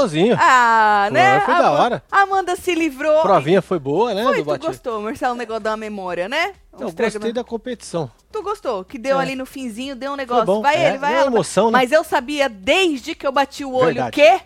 gostosinho. Ah, né? Foi, da hora. Amanda se livrou. A provinha foi boa, né? Foi, do tu gostou, Marcelo, o negócio da memória, né? Eu gostei da competição. Tu gostou? Que deu É. ali no finzinho, deu um negócio. bom, Vai é, ele, vai ela. emoção, né? Mas eu sabia desde que eu bati o olho Verdade. que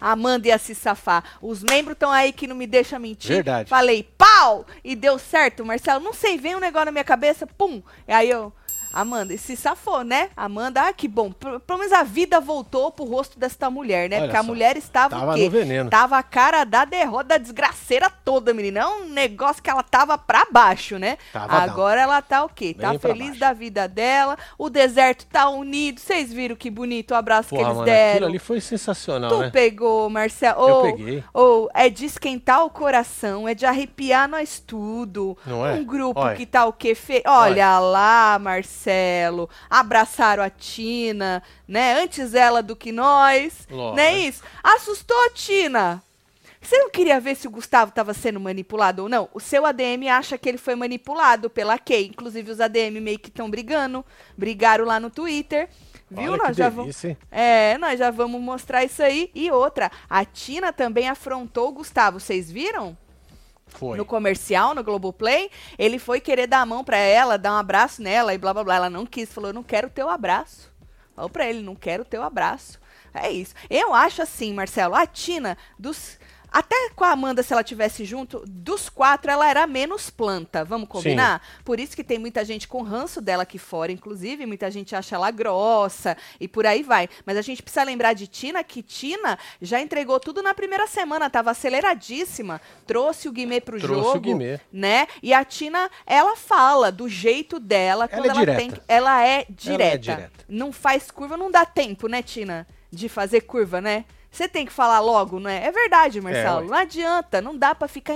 a Amanda ia se safar. Os membros estão aí que não me deixam mentir. Verdade. Falei, pau! E deu certo, Marcelo. Não sei, veio um negócio na minha cabeça, pum. E aí eu. Amanda, e se safou, né? Amanda, ah, que bom. Pelo menos a vida voltou pro rosto desta mulher, né? Olha Porque a só, mulher estava tava o quê? no veneno. Tava a cara da derrota, da desgraceira toda, menina. É um negócio que ela tava pra baixo, né? Tava down. Agora ela tá o quê? Tá Bem pra feliz baixo. da vida dela. O deserto tá unido. Vocês viram que bonito o abraço que eles mano, aquilo deram? ali foi sensacional, Tu né? pegou, Marcelo. Eu Ou, peguei. ou é de esquentar o coração, é de arrepiar nós tudo. Não é? Um grupo Olha. que tá o quê? Fe... Olha lá, Marcelo. Abraçaram a Tina, né? Antes ela do que nós. Lógico. Não é isso? Assustou a Tina. Você não queria ver se o Gustavo estava sendo manipulado ou não? O seu ADM acha que ele foi manipulado pela Kay. Inclusive, os ADM meio que estão brigando. Brigaram lá no Twitter. Viu? Olha nós que já vamos. É, nós já vamos mostrar isso aí. E outra, a Tina também afrontou o Gustavo. Vocês viram? Foi. No comercial, no Globoplay, ele foi querer dar a mão pra ela, dar um abraço nela e blá blá blá. Ela não quis, falou: não quero o teu abraço. Falou pra ele: não quero o teu abraço. É isso. Eu acho assim, Marcelo, a Tina, dos. Até com a Amanda, se ela tivesse junto, dos quatro, ela era menos planta. Vamos combinar? Por isso que tem muita gente com ranço dela aqui fora, inclusive. Muita gente acha ela grossa e por aí vai. Mas a gente precisa lembrar de Tina, que Tina já entregou tudo na primeira semana, tava aceleradíssima. Trouxe o Guimê pro Trouxe jogo o Guimê. né? E a Tina, ela fala do jeito dela, quando é ela, direta. tem, ela é direta. direta. Não faz curva, não dá tempo, né, Tina, de fazer curva, né? Você tem que falar logo, né? É verdade, Marcelo. ué. não adianta, não dá pra ficar.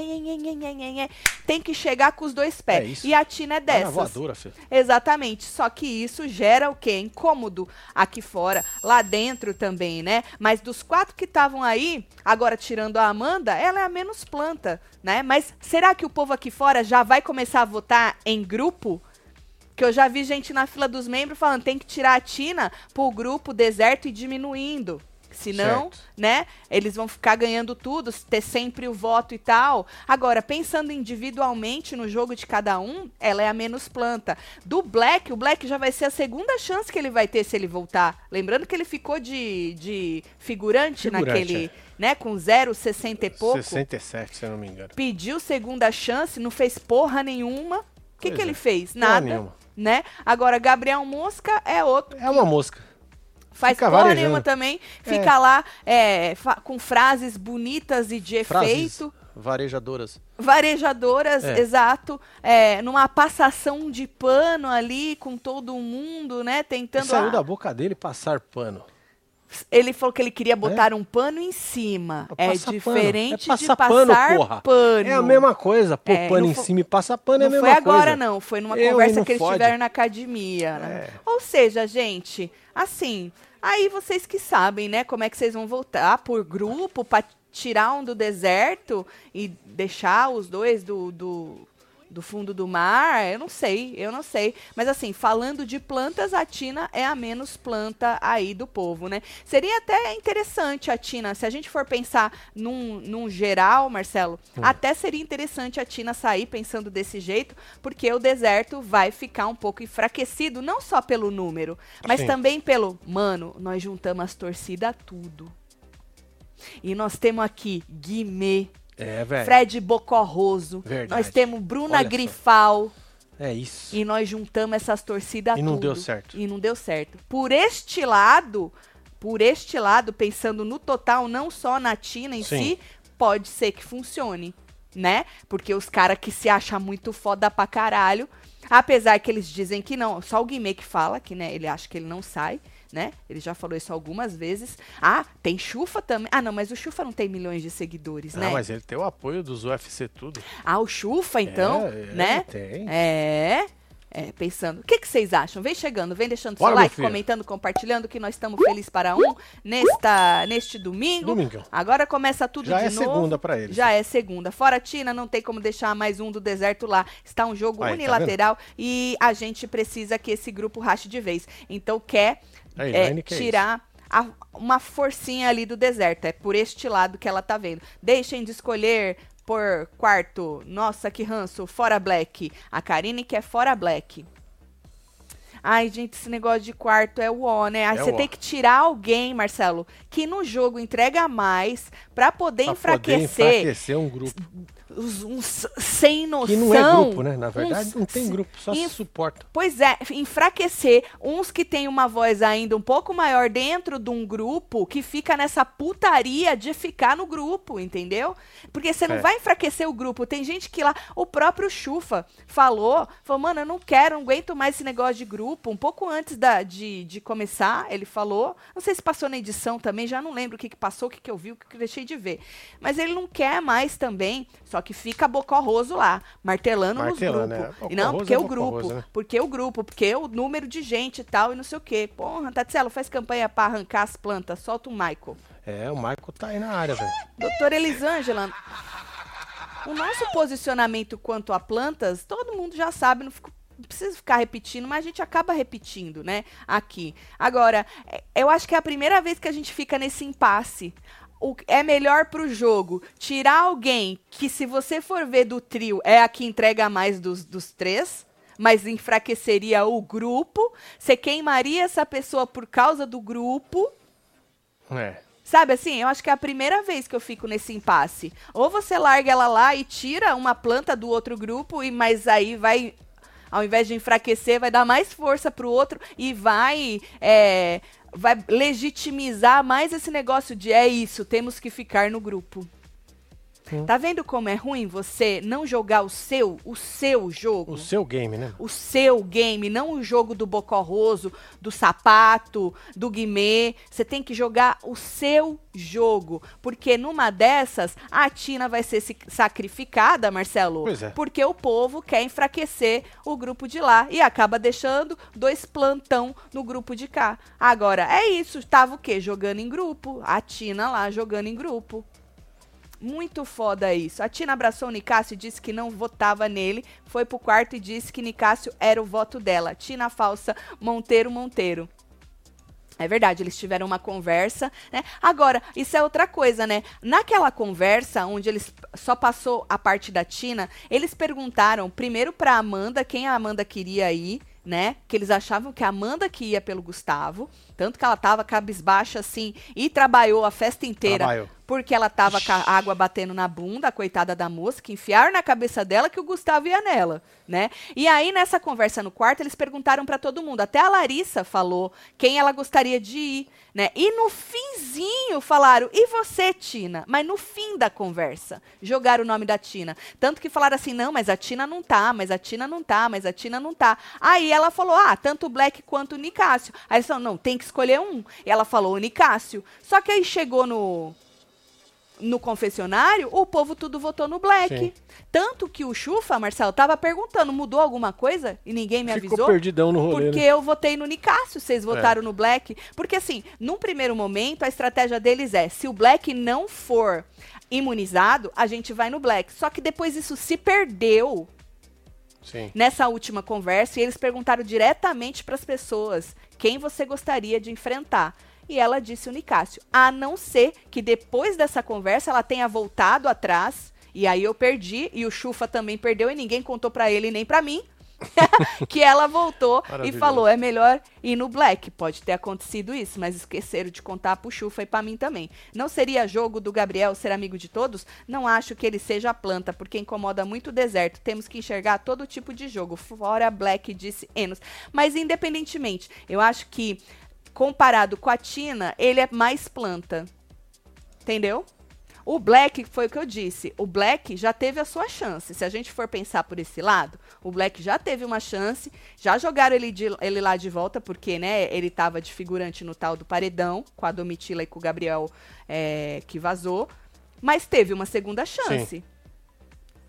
Tem que chegar com os dois pés. É e a Tina é dessas. voadora, filho. Exatamente. Só que isso gera o quê? Incômodo aqui fora, lá dentro também, né? Mas dos quatro que estavam aí, agora tirando a Amanda, ela é a menos planta, né? Mas será que o povo aqui fora já vai começar a votar em grupo? Que eu já vi gente na fila dos membros falando tem que tirar a Tina pro grupo deserto e diminuindo. Senão, Certo. né, eles vão ficar ganhando tudo, ter sempre o voto e tal. Agora, pensando individualmente no jogo de cada um, ela é a menos planta. Do Black, o Black já vai ser a segunda chance que ele vai ter se ele voltar. Lembrando que ele ficou de, de figurante, Figurante, naquele, é. né, com 0,60 e pouco. 67, se eu não me engano. Pediu segunda chance, não fez porra nenhuma. O que, que é, ele fez? Nada. nenhuma. Né? Agora, Gabriel Mosca é outro. É uma mosca. Faz Fica porra varejando. nenhuma também. Fica lá é, fa- com frases bonitas e de Frases efeito. varejadoras. Varejadoras, É. exato. é, numa passação de pano ali com todo mundo, né? E Tentando. saiu ah, da boca dele passar pano. Ele falou que ele queria botar um pano em cima. É Passa pano. diferente é de passar pano, porra. pano. É a mesma coisa. Pôr É, pano não em fo- cima e passar pano é a Não mesma foi coisa. agora, não. Foi numa Eu, conversa não que eles fode. tiveram na academia. né? É. Ou seja, gente, assim, aí vocês que sabem, né, como é que vocês vão voltar por grupo pra tirar um do deserto e deixar os dois do, do, do fundo do mar. Eu não sei, eu não sei. Mas assim, falando de plantas, a Tina é a menos planta aí do povo, né? Seria até interessante a Tina, se a gente for pensar num, num geral, Marcelo, Hum. até seria interessante a Tina sair pensando desse jeito, porque o deserto vai ficar um pouco enfraquecido, não só pelo número, mas Sim. também pelo, mano, nós juntamos as torcidas tudo. E nós temos aqui Guimê, É, velho. Fred Bocorroso, Verdade. nós temos Bruna Olha só. Grifal. É isso. E nós juntamos essas torcidas E não tudo. deu certo. E não deu certo. Por este lado, por este lado, pensando no total, não só na Tina em Sim. si, pode ser que funcione, né? Porque os caras que se acham muito foda pra caralho, apesar que eles dizem que não, só o Guimê que fala, que né, ele acha que ele não sai, né? Ele já falou isso algumas vezes. Ah, tem Chufa também. Ah, não, mas o Chufa não tem milhões de seguidores, Ah, né? mas ele tem o apoio dos UFC tudo. Ah, o Chufa, então, É, é, né? tem. É. É, pensando. O que, que vocês acham? Vem chegando, vem deixando Bora, seu like, comentando, compartilhando, que nós estamos felizes para um nesta, neste domingo. Domingão. Agora começa tudo Já de é novo. segunda pra eles. Já é segunda. Fora Tina, não tem como deixar mais um do deserto lá. Está um jogo Aí, tá unilateral e a gente precisa que esse grupo rache de vez. Então quer A é, quer tirar a- uma forcinha ali do deserto. É por este lado que ela tá vendo. Deixem de escolher por quarto. Nossa, que ranço. Fora Black. A Karine quer fora Black. Ai, gente, esse negócio de quarto é o ó, né? Aí É você tem que tirar alguém, Marcelo, que no jogo entrega mais pra poder Pra enfraquecer Poder enfraquecer um grupo. Uns sem noção. Que não é grupo, né? Na verdade, uns não tem grupo, só se suporta. Pois é, enfraquecer uns que têm uma voz ainda um pouco maior dentro de um grupo que fica nessa putaria de ficar no grupo, entendeu? Porque você não É. vai enfraquecer o grupo. Tem gente que lá, o próprio Chufa falou, falou, mano, eu não quero, não aguento mais esse negócio de grupo. Um pouco antes da, de, de começar, ele falou, não sei se passou na edição também, já não lembro o que, que passou, o que, que eu vi, o que, que eu deixei de ver. Mas ele não quer mais também, só que fica bocorroso lá, martelando, Martelando, nos é. grupos. Bocorroso não, porque é o grupo, né? porque o grupo, porque o número de gente e tal, e não sei o quê. Porra, Tatselo, faz campanha pra arrancar as plantas, solta o Michael. É, o Michael tá aí na área, velho. Doutora Elisângela, o nosso posicionamento quanto a plantas, todo mundo já sabe, não, fico- não precisa ficar repetindo, mas a gente acaba repetindo, né, aqui. Agora, é- eu acho que é a primeira vez que a gente fica nesse impasse. O, é melhor pro jogo tirar alguém que, se você for ver do trio, é a que entrega mais dos, dos três, mas enfraqueceria o grupo. Você queimaria essa pessoa por causa do grupo. É. Sabe assim, eu acho que é a primeira vez que eu fico nesse impasse. Ou você larga ela lá e tira uma planta do outro grupo, e mas aí vai, ao invés de enfraquecer, vai dar mais força pro outro e vai, é, vai legitimizar mais esse negócio de é isso, temos que ficar no grupo. Sim. Tá vendo como é ruim você não jogar o seu, o seu jogo? O seu game, né? o seu game, não o jogo do bocorroso, do sapato, do guimê. Você tem que jogar o seu jogo. Porque numa dessas, a Tina vai ser sacrificada, Marcelo. Pois é. Porque o povo quer enfraquecer o grupo de lá. E acaba deixando dois plantão no grupo de cá. Agora, é isso. Tava o quê? Jogando em grupo. A Tina lá jogando em grupo. Muito foda isso. A Tina abraçou o Nicásio e disse que não votava nele. Foi pro quarto e disse que Nicásio era o voto dela. Tina falsa, Monteiro, Monteiro. É verdade, eles tiveram uma conversa, né? Agora, isso é outra coisa, né? Naquela conversa, onde eles só passou a parte da Tina, eles perguntaram primeiro pra Amanda quem a Amanda queria ir, né? Que eles achavam que a Amanda que ia pelo Gustavo. Tanto que ela tava cabisbaixa assim e trabalhou a festa inteira Trabalhou. porque ela tava com a água batendo na bunda, a coitada da moça, que enfiaram na cabeça dela que o Gustavo ia nela, né? E aí, nessa conversa no quarto, eles perguntaram pra todo mundo. Até a Larissa falou quem ela gostaria de ir, né? E no finzinho falaram, e você, Tina? Mas no fim da conversa, jogaram o nome da Tina. Tanto que falaram assim, não, mas a Tina não tá, mas a Tina não tá, mas a Tina não tá. Aí ela falou, ah, tanto o Black quanto o Nicásio. Aí eles falaram, não, tem que escolher um. E ela falou o Nicásio. Só que aí chegou no no confessionário, o povo tudo votou no Black. Sim. Tanto que o Chufa, Marcelo, tava perguntando, mudou alguma coisa? E ninguém me Ficou avisou? perdidão no rolê, Porque né? eu votei no Nicásio, vocês votaram no Black. Porque assim, num primeiro momento, a estratégia deles é, se o Black não for imunizado, a gente vai no Black. Só que depois isso se perdeu Nessa última conversa e eles perguntaram diretamente para as pessoas quem você gostaria de enfrentar. E ela disse o Nicásio. A não ser que depois dessa conversa ela tenha voltado atrás. E aí eu perdi, e o Chufa também perdeu, e ninguém contou para ele nem para mim. que ela voltou e falou: é melhor ir no Black. Pode ter acontecido isso, mas esqueceram de contar pro Chufa e pra mim também. Não seria jogo do Gabriel ser amigo de todos? Não acho que ele seja a planta, porque incomoda muito o deserto. Temos que enxergar todo tipo de jogo. Fora Black, disse Enos. Mas independentemente, eu acho que comparado com a Tina, ele é mais planta. Entendeu? O Black, foi o que eu disse, o Black já teve a sua chance. Se a gente for pensar por esse lado, o Black já teve uma chance, já jogaram ele, de- ele lá de volta, porque, né, ele tava de figurante no tal do paredão, com a Domitila e com o Gabriel é, que vazou, mas teve uma segunda chance.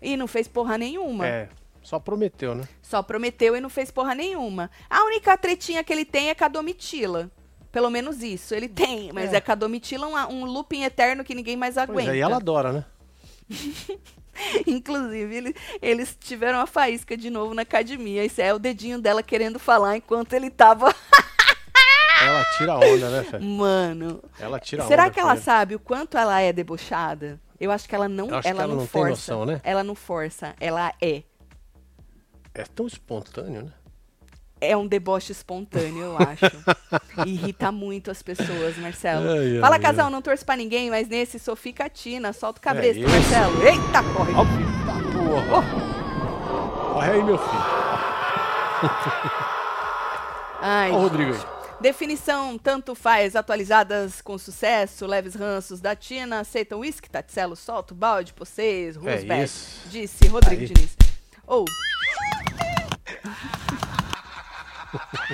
E não fez porra nenhuma. É, só prometeu, né? Só prometeu e não fez porra nenhuma. A única tretinha que ele tem é com a Domitila. Pelo menos isso, ele tem. Mas é, É. a Domitila um, um looping eterno que ninguém mais Pois aguenta. é, e ela adora, né? Inclusive, ele- eles tiveram uma faísca de novo na academia. Isso é o dedinho dela querendo falar enquanto ele tava. Ela tira a onda, né, Fé? Mano, Ela tira a onda. será que ela sabe o quanto ela é debochada? Eu acho que ela não, acho que ela ela não não tem força. noção, né? Ela não força, ela é. É tão espontâneo, né? É um deboche espontâneo, eu acho. Irrita muito as pessoas, Marcelo. Ai, ai, Fala, ai. casal, não torço pra ninguém, mas nesse sou fica tina, solta o cabresto, É. Marcelo. Eita, corre. Ó, porra. Corre aí, meu filho. Ai, Ó Rodrigo aí. Definição tanto faz, atualizadas com sucesso, leves ranços da Tina, aceitam uísque, Tatselo, solta o balde, vocês, É Roosevelt, isso. disse Rodrigo Aí. Diniz. Ou...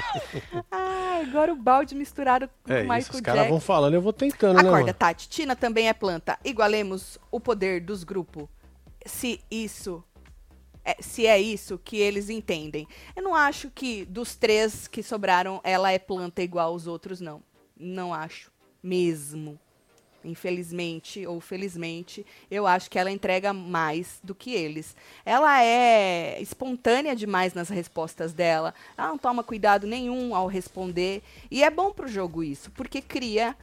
Ai, agora o balde misturado com É o Michael isso, os caras vão falando, eu vou tentando, né, Acorda? Tati. Tina também é planta. Igualemos o poder dos grupos. Se isso. É, se é isso que eles entendem. Eu não acho que dos três que sobraram, ela é planta igual os outros, não. Não acho. Mesmo. Infelizmente ou felizmente, eu acho que ela entrega mais do que eles. Ela é espontânea demais nas respostas dela. Ela não toma cuidado nenhum ao responder. E é bom pro jogo isso, porque cria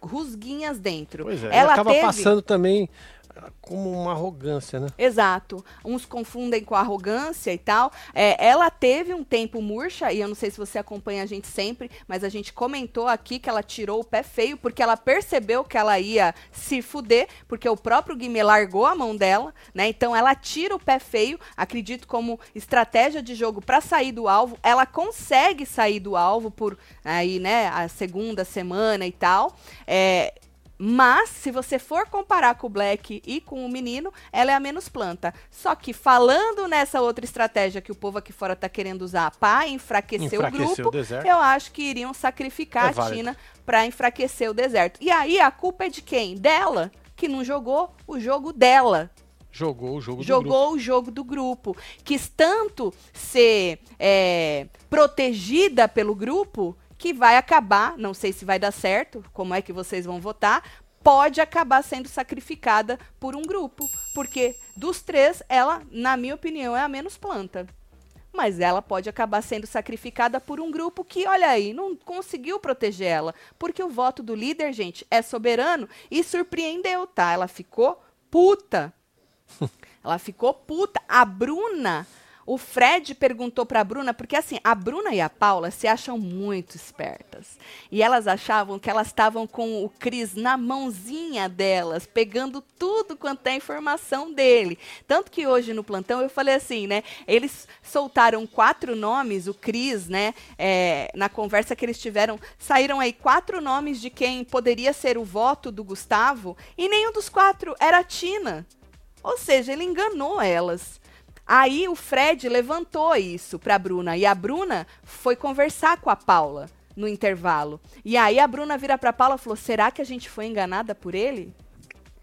rusguinhas dentro. Pois é, ela acaba teve... passando também como uma arrogância, né? Exato. Uns confundem com arrogância e tal. É, ela teve um tempo murcha, e eu não sei se você acompanha a gente sempre, mas a gente comentou aqui que ela tirou o pé feio, porque ela percebeu que ela ia se fuder, porque o próprio Guimê largou a mão dela, né? Então ela tira o pé feio, acredito como estratégia de jogo para sair do alvo. Ela consegue sair do alvo por aí, né, a segunda semana e tal. É, mas, se você for comparar com o Black e com o menino, ela é a menos planta. Só que falando nessa outra estratégia que o povo aqui fora tá querendo usar para enfraquecer, Enfraquecer o o grupo, deserto. eu acho que iriam sacrificar É a. Tina para enfraquecer o deserto. E aí a culpa é de quem? Dela, que não jogou o jogo dela Jogou o jogo do grupo. jogou o jogo do grupo. Quis tanto ser é, protegida pelo grupo que vai acabar, não sei se vai dar certo, como é que vocês vão votar, pode acabar sendo sacrificada por um grupo. Porque dos três, ela, na minha opinião, é a menos planta. Mas ela pode acabar sendo sacrificada por um grupo que, olha aí, não conseguiu proteger ela. Porque o voto do líder, gente, é soberano e surpreendeu, tá? Ela ficou puta. Ela ficou puta. A Bruna, o Fred perguntou pra Bruna, porque assim, a Bruna e a Paula se acham muito espertas. E elas achavam que elas estavam com o Cris na mãozinha delas, pegando tudo quanto é informação dele. Tanto que hoje no plantão eu falei assim, né? Eles soltaram quatro nomes, o Cris, né? é, na conversa que eles tiveram, saíram aí quatro nomes de quem poderia ser o voto do Gustavo, e nenhum dos quatro era a Tina. Ou seja, ele enganou elas. Aí o Fred levantou isso pra Bruna e a Bruna foi conversar com a Paula no intervalo. E aí a Bruna vira pra Paula e falou: "Será que a gente foi enganada por ele?"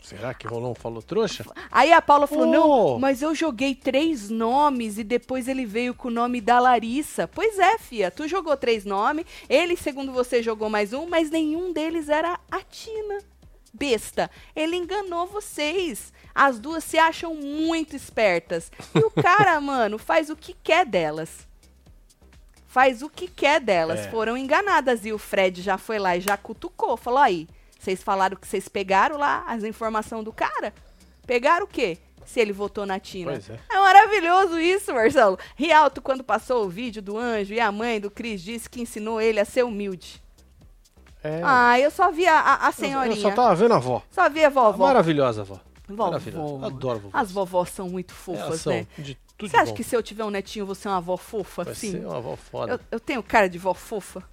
Será que rolou um falou trouxa? Aí a Paula falou: Oh. "Não, mas eu joguei três nomes e depois ele veio com o nome da Larissa." Pois é, fia, tu jogou três nomes, ele, segundo você, jogou mais um, mas nenhum deles era a Tina. Besta, ele enganou vocês. As duas se acham muito espertas. E o cara, mano, faz o que quer delas. Faz o que quer delas. É. Foram enganadas. E o Fred já foi lá e já cutucou. Falou aí, vocês falaram que vocês pegaram lá as informações do cara? Pegaram o quê? Se ele votou na Tina. Pois é. É maravilhoso isso, Marcelo. Rialto, quando passou o vídeo do anjo e a mãe do Cris disse que ensinou ele a ser humilde. É. Ah, eu só vi a, a- a eu, senhorinha. eu só tava vendo a avó. Só vi a vovó. Maravilhosa avó. Vovó. Maravilhosa. Adoro vovó. As vovós são muito fofas, são né? de tudo Você acha bom. que se eu tiver um netinho, você é uma avó fofa, Vai assim? ser uma avó foda. Eu, eu tenho cara de vó fofa?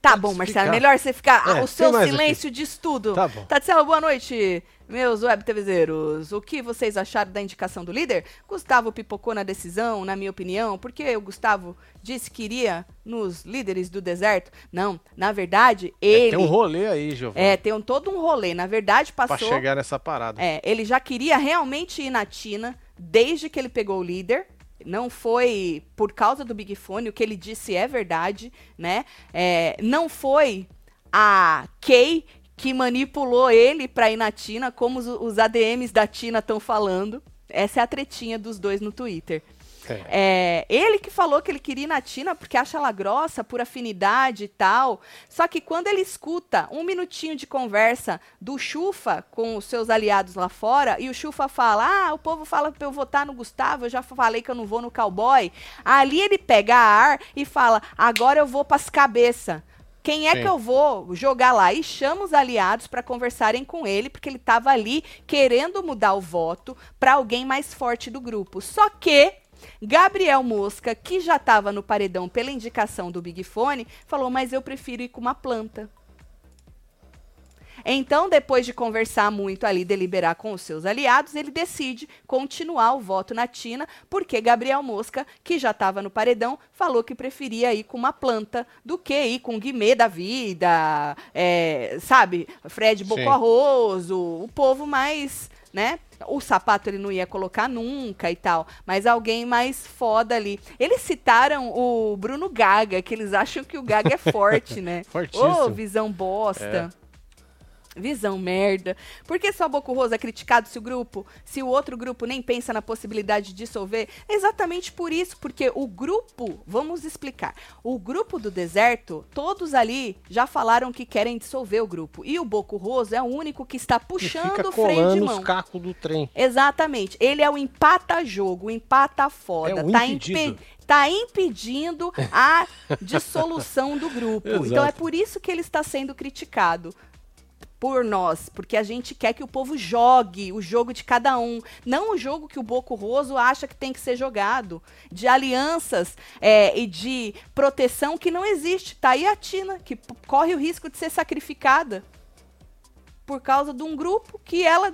Tá Pode bom, Marcelo. Melhor você ficar. É, o seu silêncio diz tudo. Tá bom. Tatiana, boa noite, meus web TVzeiros. O que vocês acharam da indicação do líder? Gustavo pipocou na decisão, na minha opinião, porque o Gustavo disse que iria nos líderes do deserto. Não, na verdade, É, ele. tem um rolê aí, Giovanni. É, tem um, todo um rolê. Na verdade, pra passou. chegar nessa parada. É, ele já queria realmente ir na Tina desde que ele pegou o líder. Não foi por causa do Big Fone, o que ele disse é verdade, né? É, não foi a Kay que manipulou ele pra ir na Tina, como os, os ADMs da Tina estão falando. Essa é a tretinha dos dois no Twitter. É. É, ele que falou que ele queria ir na Tina porque acha ela grossa, por afinidade e tal. Só que quando ele escuta um minutinho de conversa do Chufa com os seus aliados lá fora, e o Chufa fala: Ah, o povo fala pra eu votar no Gustavo, eu já falei que eu não vou no cowboy. Ali ele pega a ar e fala: Agora eu vou pras cabeças. Quem é Sim. que eu vou jogar lá? E chama os aliados para conversarem com ele, porque ele estava ali querendo mudar o voto para alguém mais forte do grupo. Só que Gabriel Mosca, que já estava no paredão pela indicação do Big Fone, falou: Mas eu prefiro ir com uma planta. Então, depois de conversar muito ali, deliberar com os seus aliados, ele decide continuar o voto na Tina, porque Gabriel Mosca, que já estava no paredão, falou que preferia ir com uma planta do que ir com o Guimê da vida, é, sabe? Fred. Bocorroso, o povo mais, né? O sapato ele não ia colocar nunca e tal, mas alguém mais foda ali. Eles citaram o Bruno Gaga, que eles acham que o Gaga é forte, né? Fortíssimo. Ô, visão bosta. Visão merda. Por que só Boco Rosa é criticado se o grupo, se o outro grupo nem pensa na possibilidade de dissolver? É exatamente por isso, porque o grupo, vamos explicar. O grupo do deserto, todos ali já falaram que querem dissolver o grupo. E o Boco Rosa é o único que está puxando o freio de mão. os cacos do trem. Exatamente. Ele é o empata-jogo, o empata-foda. É o tá, impedido. tá impedindo a dissolução do grupo. Então é por isso que ele está sendo criticado por nós, porque a gente quer que o povo jogue o jogo de cada um, não o jogo que o Boco Roso acha que tem que ser jogado, de alianças é, e de proteção que não existe. Tá aí a Tina, que corre o risco de ser sacrificada por causa de um grupo que ela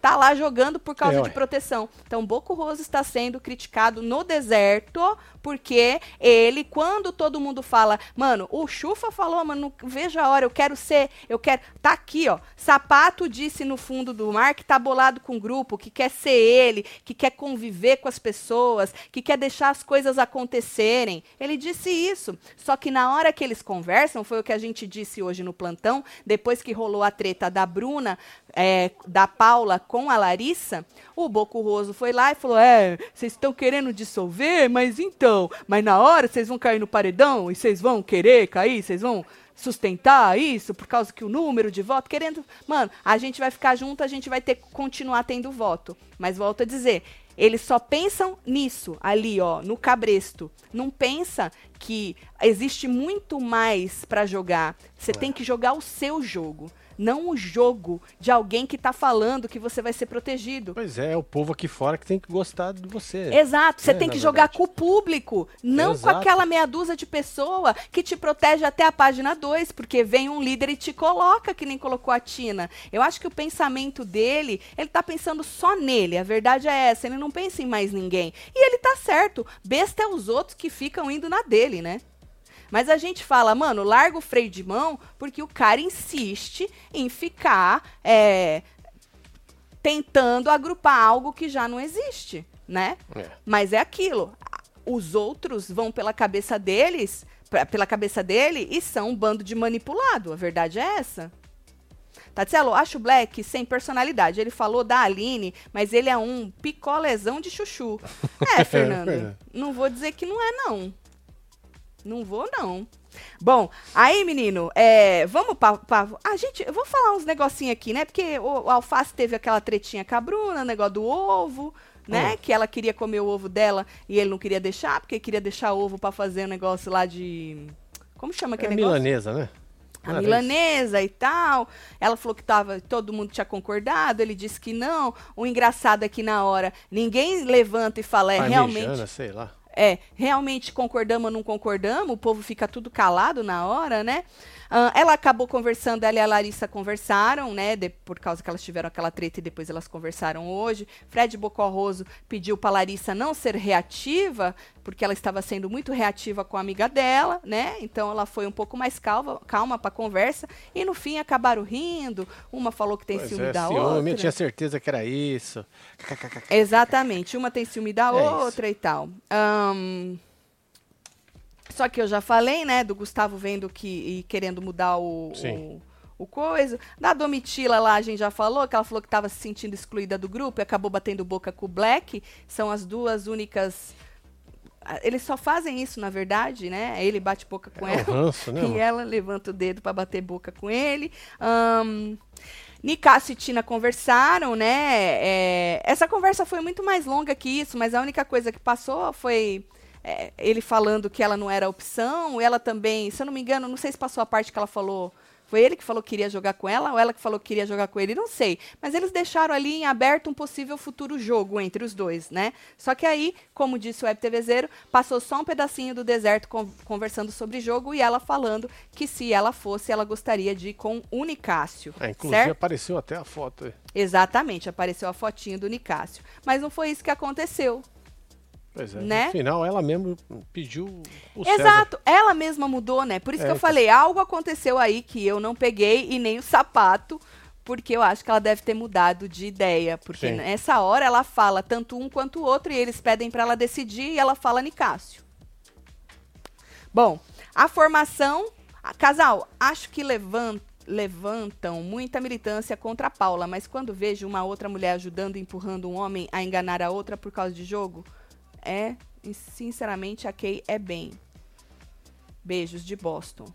tá lá jogando por causa É, de proteção. Então, Boco Roso está sendo criticado no deserto porque ele, quando todo mundo fala, mano, o Chufa falou, mano, veja a hora, eu quero ser, eu quero. Tá aqui, ó. Sapato disse no fundo do mar que tá bolado com o grupo, que quer ser ele, que quer conviver com as pessoas, que quer deixar as coisas acontecerem. Ele disse isso. Só que na hora que eles conversam, foi o que a gente disse hoje no plantão, depois que rolou a treta da Bruna, é, da Paula com a Larissa, o Boco Roso foi lá e falou: É, vocês estão querendo dissolver, mas então, mas na hora vocês vão cair no paredão e vocês vão querer cair, vocês vão sustentar isso por causa que o número de voto querendo, mano, a gente vai ficar junto, a gente vai ter que continuar tendo voto. Mas volto a dizer, eles só pensam nisso ali, ó, no cabresto. Não pensa que existe muito mais pra jogar. Você tem que jogar o seu jogo, não o jogo de alguém que tá falando que você vai ser protegido. Pois é, é o povo aqui fora que tem que gostar de você. Exato, você É, tem que jogar verdade. com o público, não com Exato. aquela meia dúzia de pessoa que te protege até a página 2, porque vem um líder e te coloca, que nem colocou a Tina. Eu acho que o pensamento dele, ele tá pensando só nele, a verdade é essa, ele não pensa em mais ninguém. E ele tá certo, besta é os outros que ficam indo na dele, né? Mas a gente fala, mano, larga o freio de mão, porque o cara insiste em ficar é, tentando agrupar algo que já não existe, né? É. Mas é aquilo. Os outros vão pela cabeça deles, pra- pela cabeça dele, e são um bando de manipulado. A verdade é essa. Tatielo, acho o Black sem personalidade. Ele falou da Aline, mas ele é um picolezão de chuchu. É, Fernando. Fernando. não vou dizer que não é, não. Não vou, não. Bom, aí, menino, é, vamos pra- A gente, eu vou falar uns negocinhos aqui, né? Porque o, o Alface teve aquela tretinha com a Bruna, negócio do ovo, né? Hum. Que ela queria comer o ovo dela e ele não queria deixar, porque queria deixar ovo pra fazer um negócio lá de. Como chama É aquele negócio? milanesa, né? a milanesa e tal. Ela falou que tava, todo mundo tinha concordado, ele disse que não. O engraçado é que na hora ninguém levanta e fala, é Parmegiana, realmente, sei lá. É, realmente concordamos ou não concordamos, o povo fica tudo calado na hora, né? Ah, ela acabou conversando, ela e a Larissa conversaram, né? de- por causa que elas tiveram aquela treta e depois elas conversaram hoje. Fred Bocorroso pediu pra Larissa não ser reativa, porque ela estava sendo muito reativa com a amiga dela, né? Então ela foi um pouco mais calma, calma pra conversa. E no fim acabaram rindo. Uma falou que tem Pois ciúme é, da ciúme, outra. eu tinha certeza que era isso. Exatamente. Uma tem ciúme da É outra e tal. Ahn, Só que eu já falei, né, do Gustavo vendo que e querendo mudar o, Sim. o, o coisa. Da Domitila lá, a gente já falou, que ela falou que estava se sentindo excluída do grupo e acabou batendo boca com o Black. São as duas únicas. ah, Eles só fazem isso, na verdade, né? Ele bate boca com É ela. um ranço, né? E ela levanta o dedo pra bater boca com ele. Nicásio e Tina conversaram, né? É, essa conversa foi muito mais longa que isso, mas a única coisa que passou foi é, ele falando que ela não era opção. Ela também, se eu não me engano, não sei se passou a parte que ela falou. Foi ele que falou que queria jogar com ela ou ela que falou que queria jogar com ele? Não sei. Mas eles deixaram ali em aberto um possível futuro jogo entre os dois, né? Só que aí, como disse o Web TV Zero, passou só um pedacinho do deserto con- conversando sobre jogo e ela falando que se ela fosse, ela gostaria de ir com o Nicásio. É, inclusive certo? apareceu até a foto. Exatamente, apareceu a fotinho do Nicásio. Mas não foi isso que aconteceu. Pois é, Né? no final ela mesmo pediu o César. Exato, ela mesma mudou, né? Por isso É, que eu então. falei, algo aconteceu aí que eu não peguei e nem o sapato, porque eu acho que ela deve ter mudado de ideia, porque Sim. nessa hora ela fala tanto um quanto o outro e eles pedem pra ela decidir e ela fala Nicásio. Bom, a formação, a- casal, acho que levan- levantam muita militância contra a Paula, mas quando vejo uma outra mulher ajudando e empurrando um homem a enganar a outra por causa de jogo, é, e sinceramente, a Kay é bem. Beijos de Boston.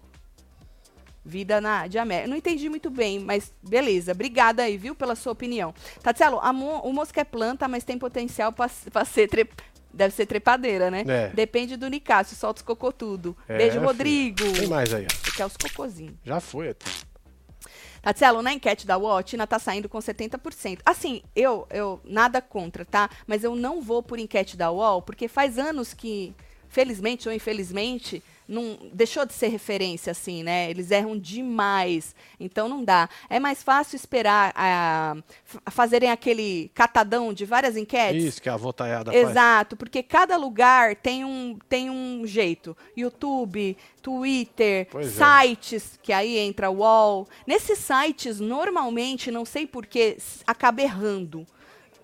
Vida na, de América. Não entendi muito bem, mas beleza. Obrigada aí, viu, pela sua opinião. Tatselo, a mo- o mosca é planta, mas tem potencial pra pra ser tre- Deve ser trepadeira, né? É. Depende do Nicásio, solta os cocô tudo. É, Beijo, filho. Rodrigo. Tem mais aí, ó. Quer os cocôzinhos. Já foi até. Tatselo, na enquete da UOL, a Tina tá saindo com 70%. Assim, eu, eu, nada contra, tá? Mas eu não vou por enquete da UOL, porque faz anos que, felizmente ou infelizmente, não deixou de ser referência, assim, né? Eles erram demais. Então não dá. É mais fácil esperar a, f- fazerem aquele catadão de várias enquetes. Isso que a votaiada faz. Exato, porque cada lugar tem um, tem um jeito. YouTube, Twitter, Pois é. sites, que aí entra o UOL. Nesses sites, normalmente, não sei porquê, acaba errando.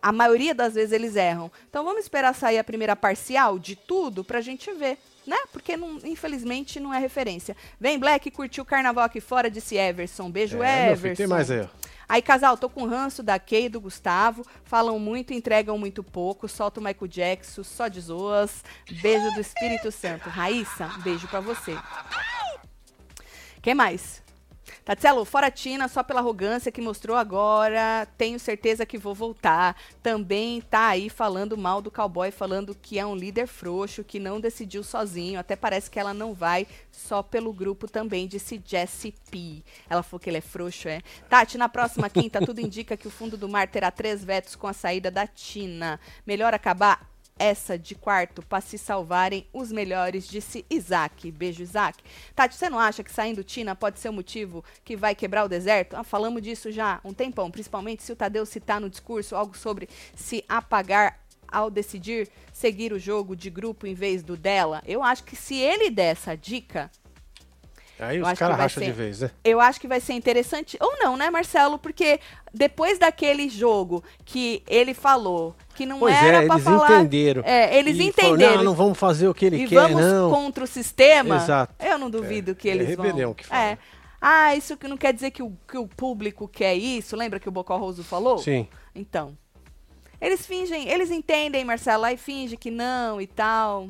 A maioria das vezes eles erram. Então vamos esperar sair a primeira parcial de tudo pra gente ver, né? Porque não- infelizmente não é referência. Vem Black curtiu o carnaval aqui fora, disse Everson. Beijo, É, Everson. filho, tem mais aí, ó. Aí, casal, tô com ranço da Kay e do Gustavo. Falam muito, entregam muito pouco. Solta o Michael Jackson, só de zoas. Beijo do Espírito Santo. Raíssa, beijo pra você. Quem mais? Tatselo, fora Tina, só pela arrogância que mostrou agora, tenho certeza que vou voltar. Também tá aí falando mal do cowboy, falando que é um líder frouxo, que não decidiu sozinho. Até parece que ela não vai só pelo grupo também, disse Jessie P. Ela falou que ele é frouxo, é? Tati, na próxima quinta, tudo indica que o fundo do mar terá três vetos com a saída da Tina. Melhor acabar essa de quarto para se salvarem os melhores, disse Isaac. Beijo, Isaac. Tati, você não acha que saindo Tina pode ser o motivo que vai quebrar o deserto? Ah, falamos disso já um tempão, principalmente se o Tadeu citar no discurso algo sobre se apagar ao decidir seguir o jogo de grupo em vez do dela. Eu acho que se ele der essa dica, Aí Eu os acho que caras vai racham ser- de vez, né? eu acho que vai ser interessante. Ou não, né, Marcelo? Porque depois daquele jogo que ele falou que não Pois era é, pra eles falar. entenderam. É, eles E falou, entenderam. não, não vamos fazer o que ele e quer, vamos não. contra o sistema. Exato. Eu não duvido que é eles rebelião vão. que fala. É. Ah, isso que não quer dizer que o, que o público quer isso. Lembra que o Bocó Roso falou? Sim. Então. Eles fingem, eles entendem, Marcelo, e finge que não e tal.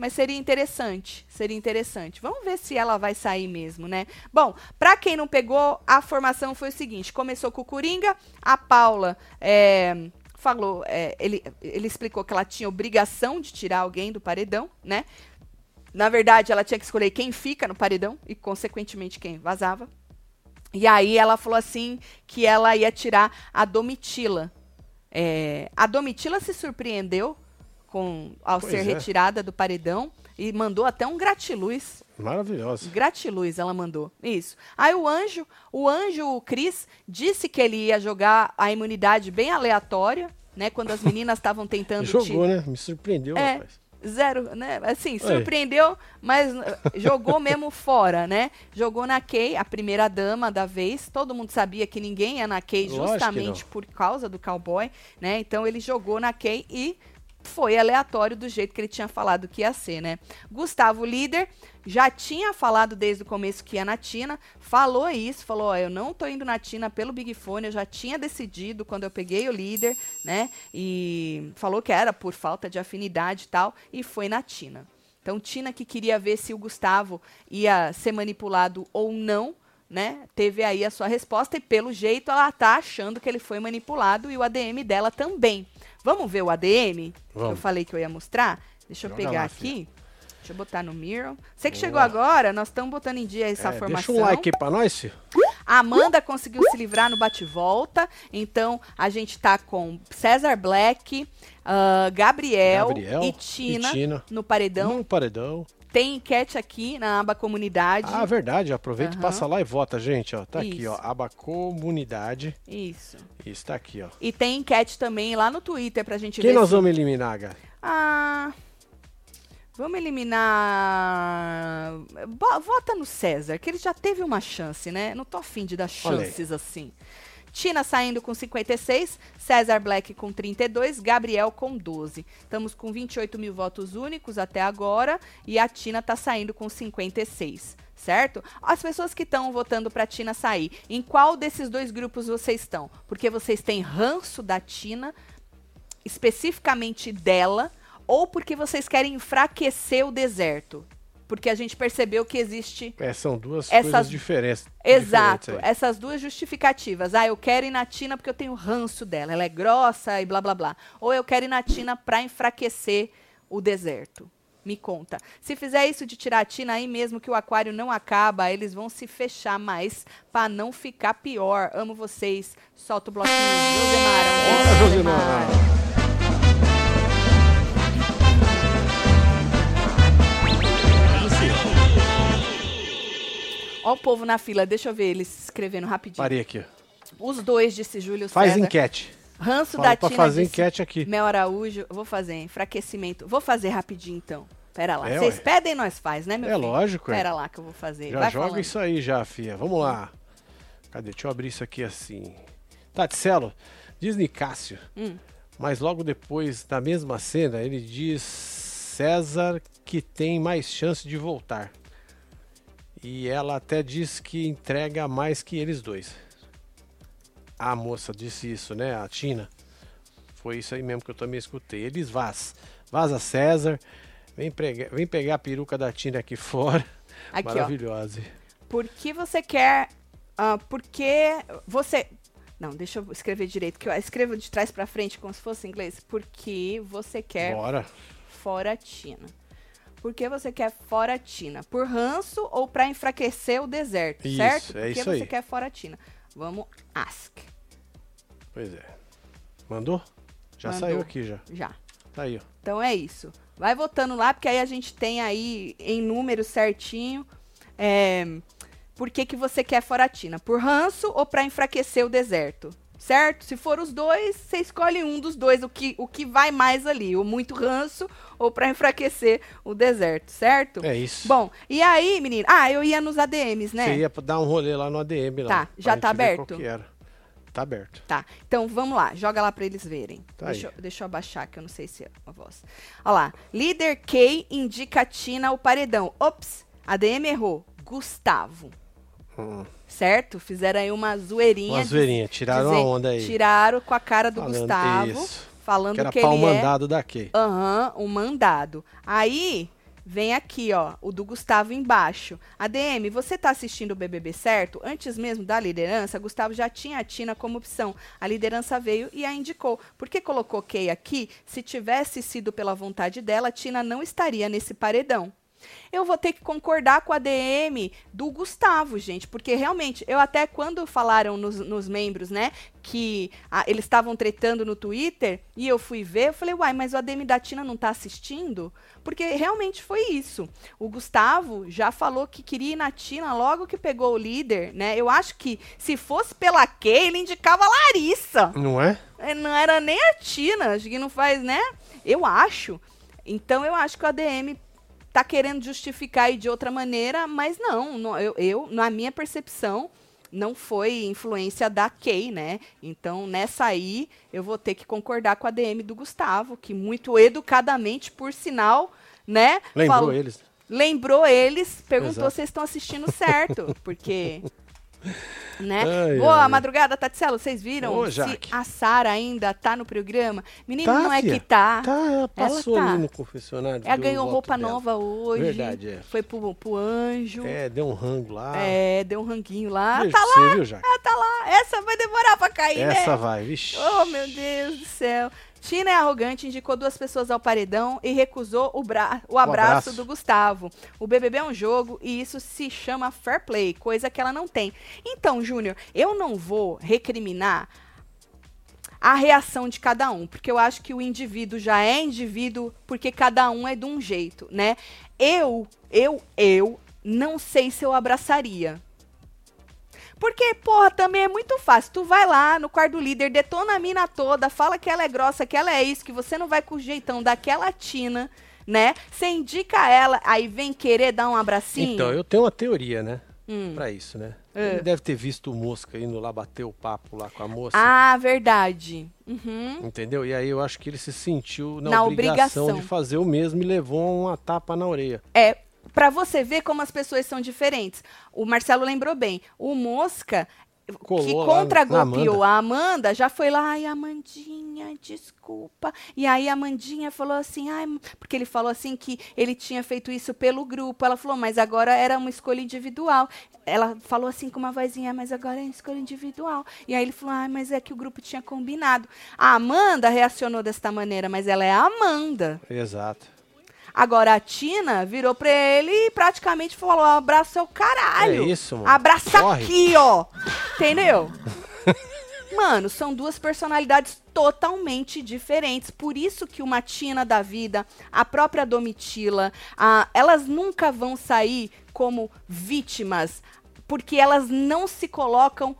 Mas seria interessante, seria interessante. Vamos ver se ela vai sair mesmo, né? Bom, pra quem não pegou, a formação foi o seguinte: começou com o Coringa, a Paula é, falou, é, ele, ele explicou que ela tinha obrigação de tirar alguém do paredão, né? Na verdade, ela tinha que escolher quem fica no paredão e, consequentemente, quem vazava. E aí ela falou assim que ela ia tirar a Domitila. É, a Domitila se surpreendeu com ao Pois ser é. retirada do paredão e mandou até um gratiluz. Maravilhosa. Gratiluz ela mandou. Isso. Aí o anjo, o anjo, o Cris, disse que ele ia jogar a imunidade bem aleatória, né? Quando as meninas estavam tentando Jogou, né? Me surpreendeu, é, rapaz. zero, né? Assim, surpreendeu, mas uh, jogou mesmo fora, né? Jogou na Kay, a primeira dama da vez. Todo mundo sabia que ninguém ia na Kay justamente por causa do cowboy, né? Então ele jogou na Kay e foi aleatório do jeito que ele tinha falado que ia ser, né? Gustavo líder já tinha falado desde o começo que ia na Tina, falou isso, falou, ó, eu não tô indo na Tina pelo Big Fone, eu já tinha decidido quando eu peguei o líder, né? E falou que era por falta de afinidade e tal, e foi na Tina. Então, Tina que queria ver se o Gustavo ia ser manipulado ou não, né? Teve aí a sua resposta e pelo jeito ela tá achando que ele foi manipulado e o ADM dela também. Vamos ver o ADM? Vamos. Eu falei que eu ia mostrar. Deixa eu Joga pegar lá, aqui. Deixa eu botar no mirror. Você que Boa. chegou agora, nós estamos botando em dia essa É, formação. deixa um like aí pra nós, filho. A Amanda conseguiu se livrar no bate-volta. Então, a gente tá com César Black, ah, Gabriel, Gabriel e, Tina e Tina. no paredão. No paredão. Tem enquete aqui na aba comunidade. Ah, verdade. Aproveita e Aham. passa lá e vota, gente. Ó. Tá aqui, Isso. ó. Aba comunidade. Isso. Isso, tá aqui, ó. E tem enquete também lá no Twitter pra gente Quem ver. nós se- vamos eliminar, Gá? Ah. Vamos eliminar. Vota no César, que ele já teve uma chance, né? Não tô afim de dar chances assim. Tina saindo com 56, César Black com 32, Gabriel com 12. Estamos com 28 mil votos únicos até agora e a Tina tá saindo com 56, certo? As pessoas que estão votando pra Tina sair, em qual desses dois grupos vocês estão? Porque vocês têm ranço da Tina, especificamente dela, ou porque vocês querem enfraquecer o deserto? Porque a gente percebeu que existe É, são duas Essas- coisas diferentes. Exato, diferentes essas duas justificativas. Ah, eu quero ir na Tina porque eu tenho ranço dela, ela é grossa e blá blá blá. Ou eu quero ir na Tina pra enfraquecer o deserto. Me conta. Se fizer isso de tirar a Tina aí mesmo que o aquário não acaba, eles vão se fechar mais pra não ficar pior. Amo vocês. Solta o bloquinho. Josemara. um Ó o povo na fila, deixa eu ver eles escrevendo rapidinho. Parei aqui. Os dois, disse Júlio Faz César. enquete. Ranço Fala da pra Tina fazer disse enquete aqui. Mel Araújo, vou fazer, enfraquecimento. Vou fazer rapidinho então. Pera lá. É, Vocês ué. pedem, nós faz, né, meu É filho? lógico, é. Pera lá que eu vou fazer. Já Vai joga falando. isso aí já, fia. Vamos lá. Cadê? Deixa eu abrir isso aqui assim. Taticelo, diz Nicásio. Hum. Mas logo depois, na mesma cena, ele diz César que tem mais chance de voltar. E ela até diz que entrega mais que eles dois. A moça disse isso, né? A Tina. Foi isso aí mesmo que eu também escutei. Eles vaz. Vaza César. Vem, pregar, vem pegar a peruca da Tina aqui fora. Aqui, ó. Maravilhosa. Por que você quer. ah, porque você. Não, deixa eu escrever direito, que eu escrevo de trás pra frente como se fosse em inglês. Porque você quer Bora. fora Tina. Por que você quer fora Tina? Por ranço ou pra enfraquecer o deserto, Isso, certo? é Por que isso você aí. quer fora Tina? Vamos ask. Pois é. Mandou? Já Mandou. saiu aqui já. Já. Tá aí, ó. Então é isso. Vai votando lá, porque aí a gente tem aí em número certinho. É, por que, que você quer Foratina? Por ranço ou para enfraquecer o deserto? Certo? Se for os dois, você escolhe um dos dois, o que, o que vai mais ali, o muito ranço ou para enfraquecer o deserto, certo? É isso. Bom, e aí, menino? Ah, eu ia nos ADMs, né? Você ia dar um rolê lá no ADM lá. Tá, já tá aberto? Qual que era. Tá aberto. Tá, então vamos lá, joga lá pra eles verem. Tá deixa, eu, deixa eu abaixar, que eu não sei se é a voz. Olha lá, líder K indica Tina o paredão. Ops, ADM errou. Gustavo, Hum. certo? Fizeram aí uma zoeirinha. Uma zoeirinha, tiraram a dizem- onda aí. Tiraram com a cara do Falando- Gustavo, Isso. falando Que era que pau ele é... mandado daqui. Aham, um mandado. Aí, vem aqui, ó, o do Gustavo embaixo. ADM, você tá assistindo o BBB certo? Antes mesmo da liderança, Gustavo já tinha a Tina como opção. A liderança veio e a indicou. Por que colocou Kay aqui? Se tivesse sido pela vontade dela, a Tina não estaria nesse paredão. Eu vou ter que concordar com a DM do Gustavo, gente, porque realmente, eu até quando falaram nos, nos membros, né, que ah, eles estavam tretando no Twitter, e eu fui ver, eu falei, uai, mas o ADM da Tina não tá assistindo? Porque realmente foi isso. O Gustavo já falou que queria ir na Tina logo que pegou o líder, né? Eu acho que se fosse pela Kay, ele indicava a Larissa. Não é? É, Não era nem a Tina, acho que não faz, né? Eu acho. Então eu acho que o ADM tá querendo justificar aí de outra maneira, mas não, não, eu, eu, na minha percepção, não foi influência da Kay, né? Então, nessa aí, eu vou ter que concordar com a DM do Gustavo, que muito educadamente, por sinal, né? Lembrou falou- eles. lembrou eles, perguntou Exato. se estão assistindo certo, porque né? Ai, Boa ai. madrugada, Tatselo, vocês viram Ô, se a Sara ainda tá no programa? Menino, Tá, não é fia. que tá. Tá, ela passou tá. ali no confessionário. Ela ganhou voto roupa dela. nova hoje. Verdade, é. Foi pro, pro anjo. É. É, deu um rango lá. deu um ranguinho lá. Beijo Tá lá, viu, ela tá lá. Essa vai demorar pra cair, Essa né? vai. Oh, meu Deus do céu. Tina é arrogante, indicou duas pessoas ao paredão e recusou o, bra o abraço abraço. do Gustavo. O BBB é um jogo e isso se chama fair play, coisa que ela não tem. Então, Júnior, eu não vou recriminar a reação de cada um, porque eu acho que o indivíduo já é indivíduo porque cada um é de um jeito, né? Eu, eu, eu não sei se eu abraçaria. Porque, porra, também é muito fácil. Tu vai lá no quarto do líder, detona a mina toda, fala que ela é grossa, que ela é isso, que você não vai com o jeitão daquela tina, né? Você indica ela, aí vem querer dar um abracinho. Então, eu tenho uma teoria, né? Hum. Pra isso, né? É. Ele deve ter visto o Mosca indo lá bater o papo lá com a moça. Ah, verdade. Uhum. Entendeu? E aí eu acho que ele se sentiu na, Na obrigação, obrigação. de fazer o mesmo e levou uma tapa na orelha. É, pra você ver como as pessoas são diferentes. O Marcelo lembrou bem. O Mosca, que Colou lá contragolpeou a Amanda, já foi lá, ai, Amandinha, desculpa. E aí a Amandinha falou assim, ai, porque ele falou assim que ele tinha feito isso pelo grupo. Ela falou, mas agora era uma escolha individual. Ela falou assim com uma vozinha, mas agora é escolha individual. E aí ele falou, ai, mas é que o grupo tinha combinado. A Amanda reacionou desta maneira, mas ela é a Amanda. Exato. Agora a Tina virou pra ele e praticamente falou: abraço seu caralho. É isso, mano. Abraça Corre. aqui, ó. Entendeu? Mano, são duas personalidades totalmente diferentes. Por isso que uma Tina da vida, a própria Domitila, a- elas nunca vão sair como vítimas, porque elas não se colocam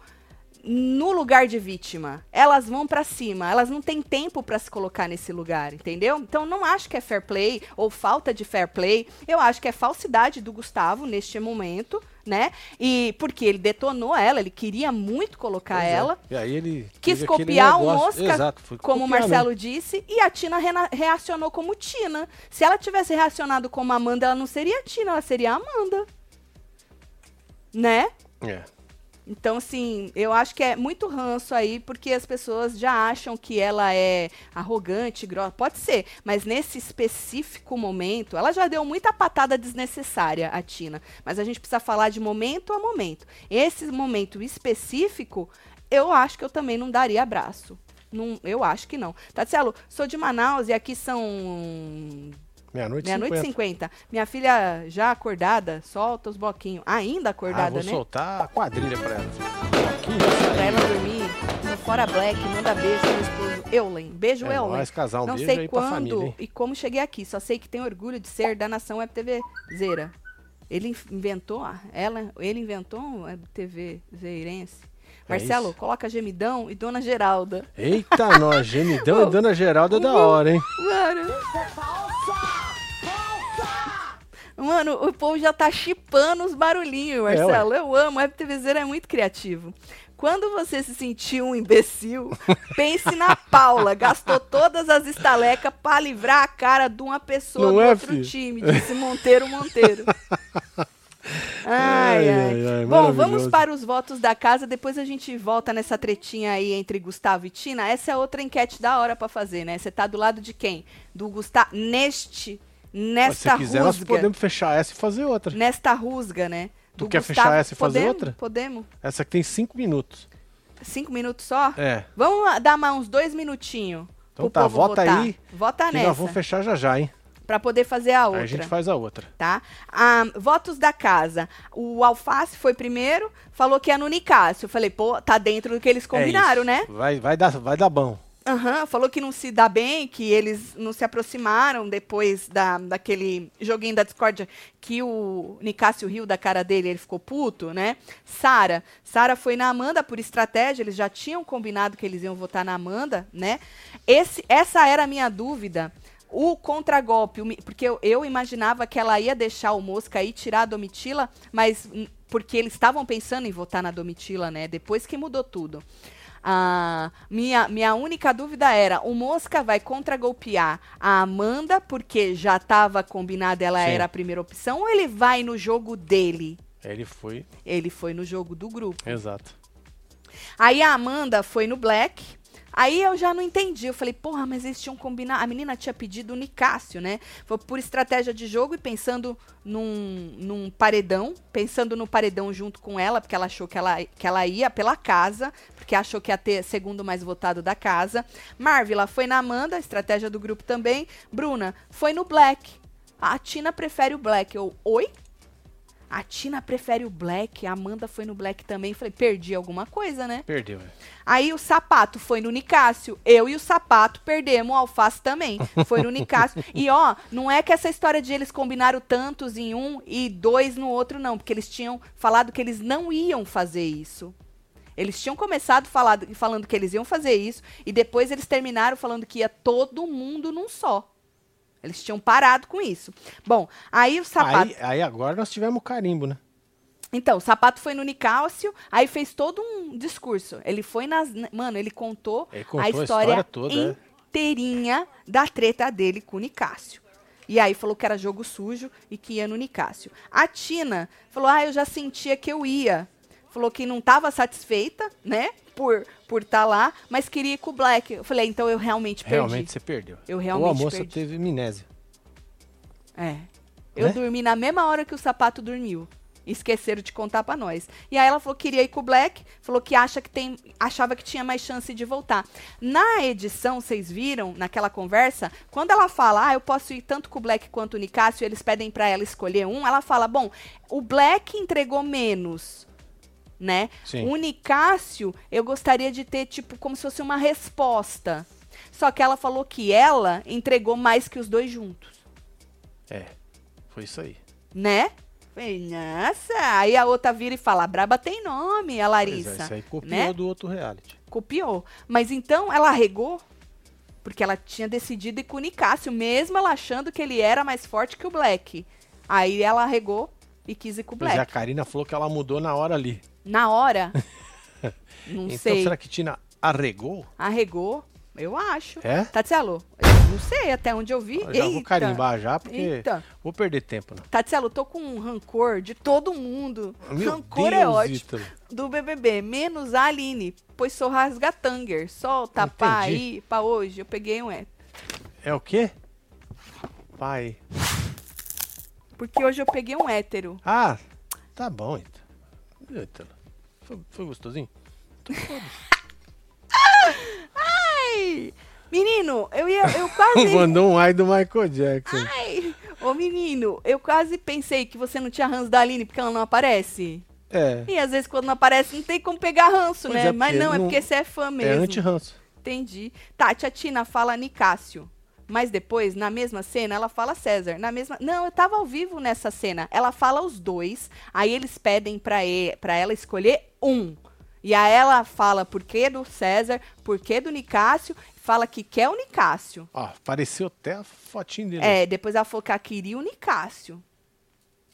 no lugar de vítima. Elas vão pra cima, elas não têm tempo pra se colocar nesse lugar, entendeu? Então não acho que é fair play ou falta de fair play. Eu acho que é falsidade do Gustavo neste momento, né? E porque ele detonou ela, ele queria muito colocar Pois é. ela. E aí ele Quis copiar o Mosca, Exato, como o Marcelo disse, e a Tina reacionou como Tina. Se ela tivesse reacionado como Amanda, ela não seria Tina, ela seria Amanda. Né? É. Então, assim, eu acho que é muito ranço aí, porque as pessoas já acham que ela é arrogante, grossa. Pode ser, mas nesse específico momento, ela já deu muita patada desnecessária, a Tina. Mas a gente precisa falar de momento a momento. Esse momento específico, eu acho que eu também não daria abraço. Eu acho que não. Tatselo, sou de Manaus e aqui são Meia-noite meia-noite e 50. 50. Minha filha já acordada, solta os bloquinhos. Ainda Ah, acordada, vou né? soltar a quadrilha pra ela. Aqui Pra ela dormir no Fora Black, manda beijo pro esposo Eulen. Beijo, É Eulen. nóis, casar. Um Não sei quando família, e como cheguei aqui, só sei que tenho orgulho de ser da nação Web TV Zera. Ele in- inventou, ah, ela, ele inventou um Web TV Zeirense. É Marcelo, isso. coloca Gemidão e Dona Geralda. Eita, nós, gemidão e Dona Geralda é da hora, hein? Mano. Mano, o povo já tá chipando os barulhinhos, É, Marcelo. Eu amo, o Web TV Zero é muito criativo. Quando você se sentiu um imbecil, pense na Paula. Gastou todas as estalecas pra livrar a cara de uma pessoa Não do é, outro filho? time, disse Monteiro Monteiro. Ai, Ai, ai. ai, Bom, vamos para os votos da casa, depois a gente volta nessa tretinha aí entre Gustavo e Tina. Essa é outra enquete da hora pra fazer, né? Você tá do lado de quem? Do Gustavo neste Se nesta quiser, nós rusga. podemos fechar essa e fazer outra. Nesta rusga, né? Tu quer Gustavo. fechar essa e fazer Podemos? outra? Podemos. Essa aqui tem cinco minutos. Cinco minutos só? É. Vamos dar mais uns dois minutinhos. Então tá, vota votar. aí, Vota Que nessa. nós vamos fechar já já, hein? Pra poder fazer a outra. Aí a gente faz a outra. tá? Ah, votos da casa. O Alface foi primeiro, falou que é no Nicásio. Eu falei, pô, tá dentro do que eles combinaram, É né? Vai, vai, dar, vai dar bom. Aham, falou que não se dá bem, que eles não se aproximaram depois da, daquele joguinho da discórdia que o Nicásio riu da cara dele, ele ficou puto, né? Sara, Sara foi na Amanda por estratégia, eles já tinham combinado que eles iam votar na Amanda, né? Esse, essa era a minha dúvida O contragolpe, porque eu, eu imaginava que ela ia deixar o Mosca aí tirar a Domitila, mas porque eles estavam pensando em votar na Domitila, né? Depois que mudou tudo. Ah, minha, minha única dúvida era: o Mosca vai contragolpear a Amanda, porque já estava combinado, ela Sim. era a primeira opção, ou ele vai no jogo dele? Ele foi. Ele foi no jogo do grupo. Exato. Aí a Amanda foi no Black. Aí eu já não entendi. Eu falei, porra, mas eles tinham combinado. A menina tinha pedido o Nicásio, né? Foi por estratégia de jogo e pensando num, num paredão. Pensando no paredão junto com ela, porque ela achou que ela, que ela ia pela casa, porque achou que ia ter segundo mais votado da casa. Marvila foi na Amanda, estratégia do grupo também. Bruna foi no Black. A Tina prefere o Black. Eu, oi? A Tina prefere o Black, a Amanda foi no Black também. Falei, perdi alguma coisa, né? Perdeu. é. Aí o sapato foi no Nicásio. Eu e o sapato perdemos o alface também. Foi no Nicásio. e ó, não é que essa história de eles combinaram tantos em um e dois no outro, não. Porque eles tinham falado que eles não iam fazer isso. Eles tinham começado falado, falando que eles iam fazer isso. E depois eles terminaram falando que ia todo mundo num só. Eles tinham parado com isso. Bom, aí o sapato. Aí, aí agora nós tivemos carimbo, né? Então, o sapato foi no Nicásio, aí fez todo um discurso. Ele foi nas. Mano, ele contou, Ele contou a a história, história toda, é. inteirinha da treta dele com o Nicásio. E aí falou que era jogo sujo e que ia no Nicásio. A Tina falou: Ah, eu já sentia que eu ia. Falou que não estava satisfeita, né? Por por estar lá, mas queria ir com o Black. Eu falei, então eu realmente perdi. Realmente você perdeu. Eu Ou a realmente moça perdi. teve amnésia. É. Eu Né? dormi na mesma hora que o sapato dormiu. Esqueceram de contar pra nós. E aí ela falou que queria ir com o Black, falou que acha que tem, achava que tinha mais chance de voltar. Na edição, vocês viram, naquela conversa, quando ela fala, ah, eu posso ir tanto com o Black quanto o Nicásio, eles pedem pra ela escolher um, ela fala, bom, o Black entregou menos, né? Sim. O Nicásio, eu gostaria de ter, tipo, como se fosse uma resposta. Só que ela falou que ela entregou mais que os dois juntos É. Foi isso aí. né? Nossa. Aí a outra vira e fala, a Braba tem nome, a Pois é, Larissa. isso aí copiou né? do outro reality. Copiou. Mas então ela regou, porque ela tinha decidido ir com o Nicásio, mesmo ela achando que ele era mais forte que o Black. Aí ela regou e quis ir com o é, a Black. Karina falou que ela mudou na hora ali. Na hora, não então sei, será que Tina arregou? arregou, eu acho. É? Tatselo, eu não sei até onde eu vi. Eu já vou Eita, carimbar já, porque Eita. vou perder tempo, né? Tatselo, tô com um rancor de todo mundo. Meu rancor Deus, é ótimo. Ítalo. do BBB, menos a Aline, pois sou rasgatanger. Solta Entendi. aí, pra hoje. Eu peguei um é. É o quê? Pai. Porque hoje eu peguei um hétero. Ah, tá bom, Ítalo. Ítalo? Foi, foi gostosinho? Então. Ai! Menino, eu ia. Eu quase. Mandou um ai do Michael Jackson. Ai! Ô menino, eu quase pensei que você não tinha ranço da Aline porque ela não aparece. É. E às vezes quando não aparece não tem como pegar ranço, Pois né? é, Mas não, é não- porque você é fã É mesmo. anti-ranço. Entendi. Tá, tia Tina fala Nicásio. Mas depois, na mesma cena, ela fala César. Na mesma. Não, eu tava ao vivo nessa cena. Ela fala os dois. Aí eles pedem pra, e... pra ela escolher um. E aí ela fala por que do César, por que do Nicásio. Fala que quer o Nicásio. Ó, apareceu até a fotinho dele. É, depois ela falou que ela queria o Nicásio.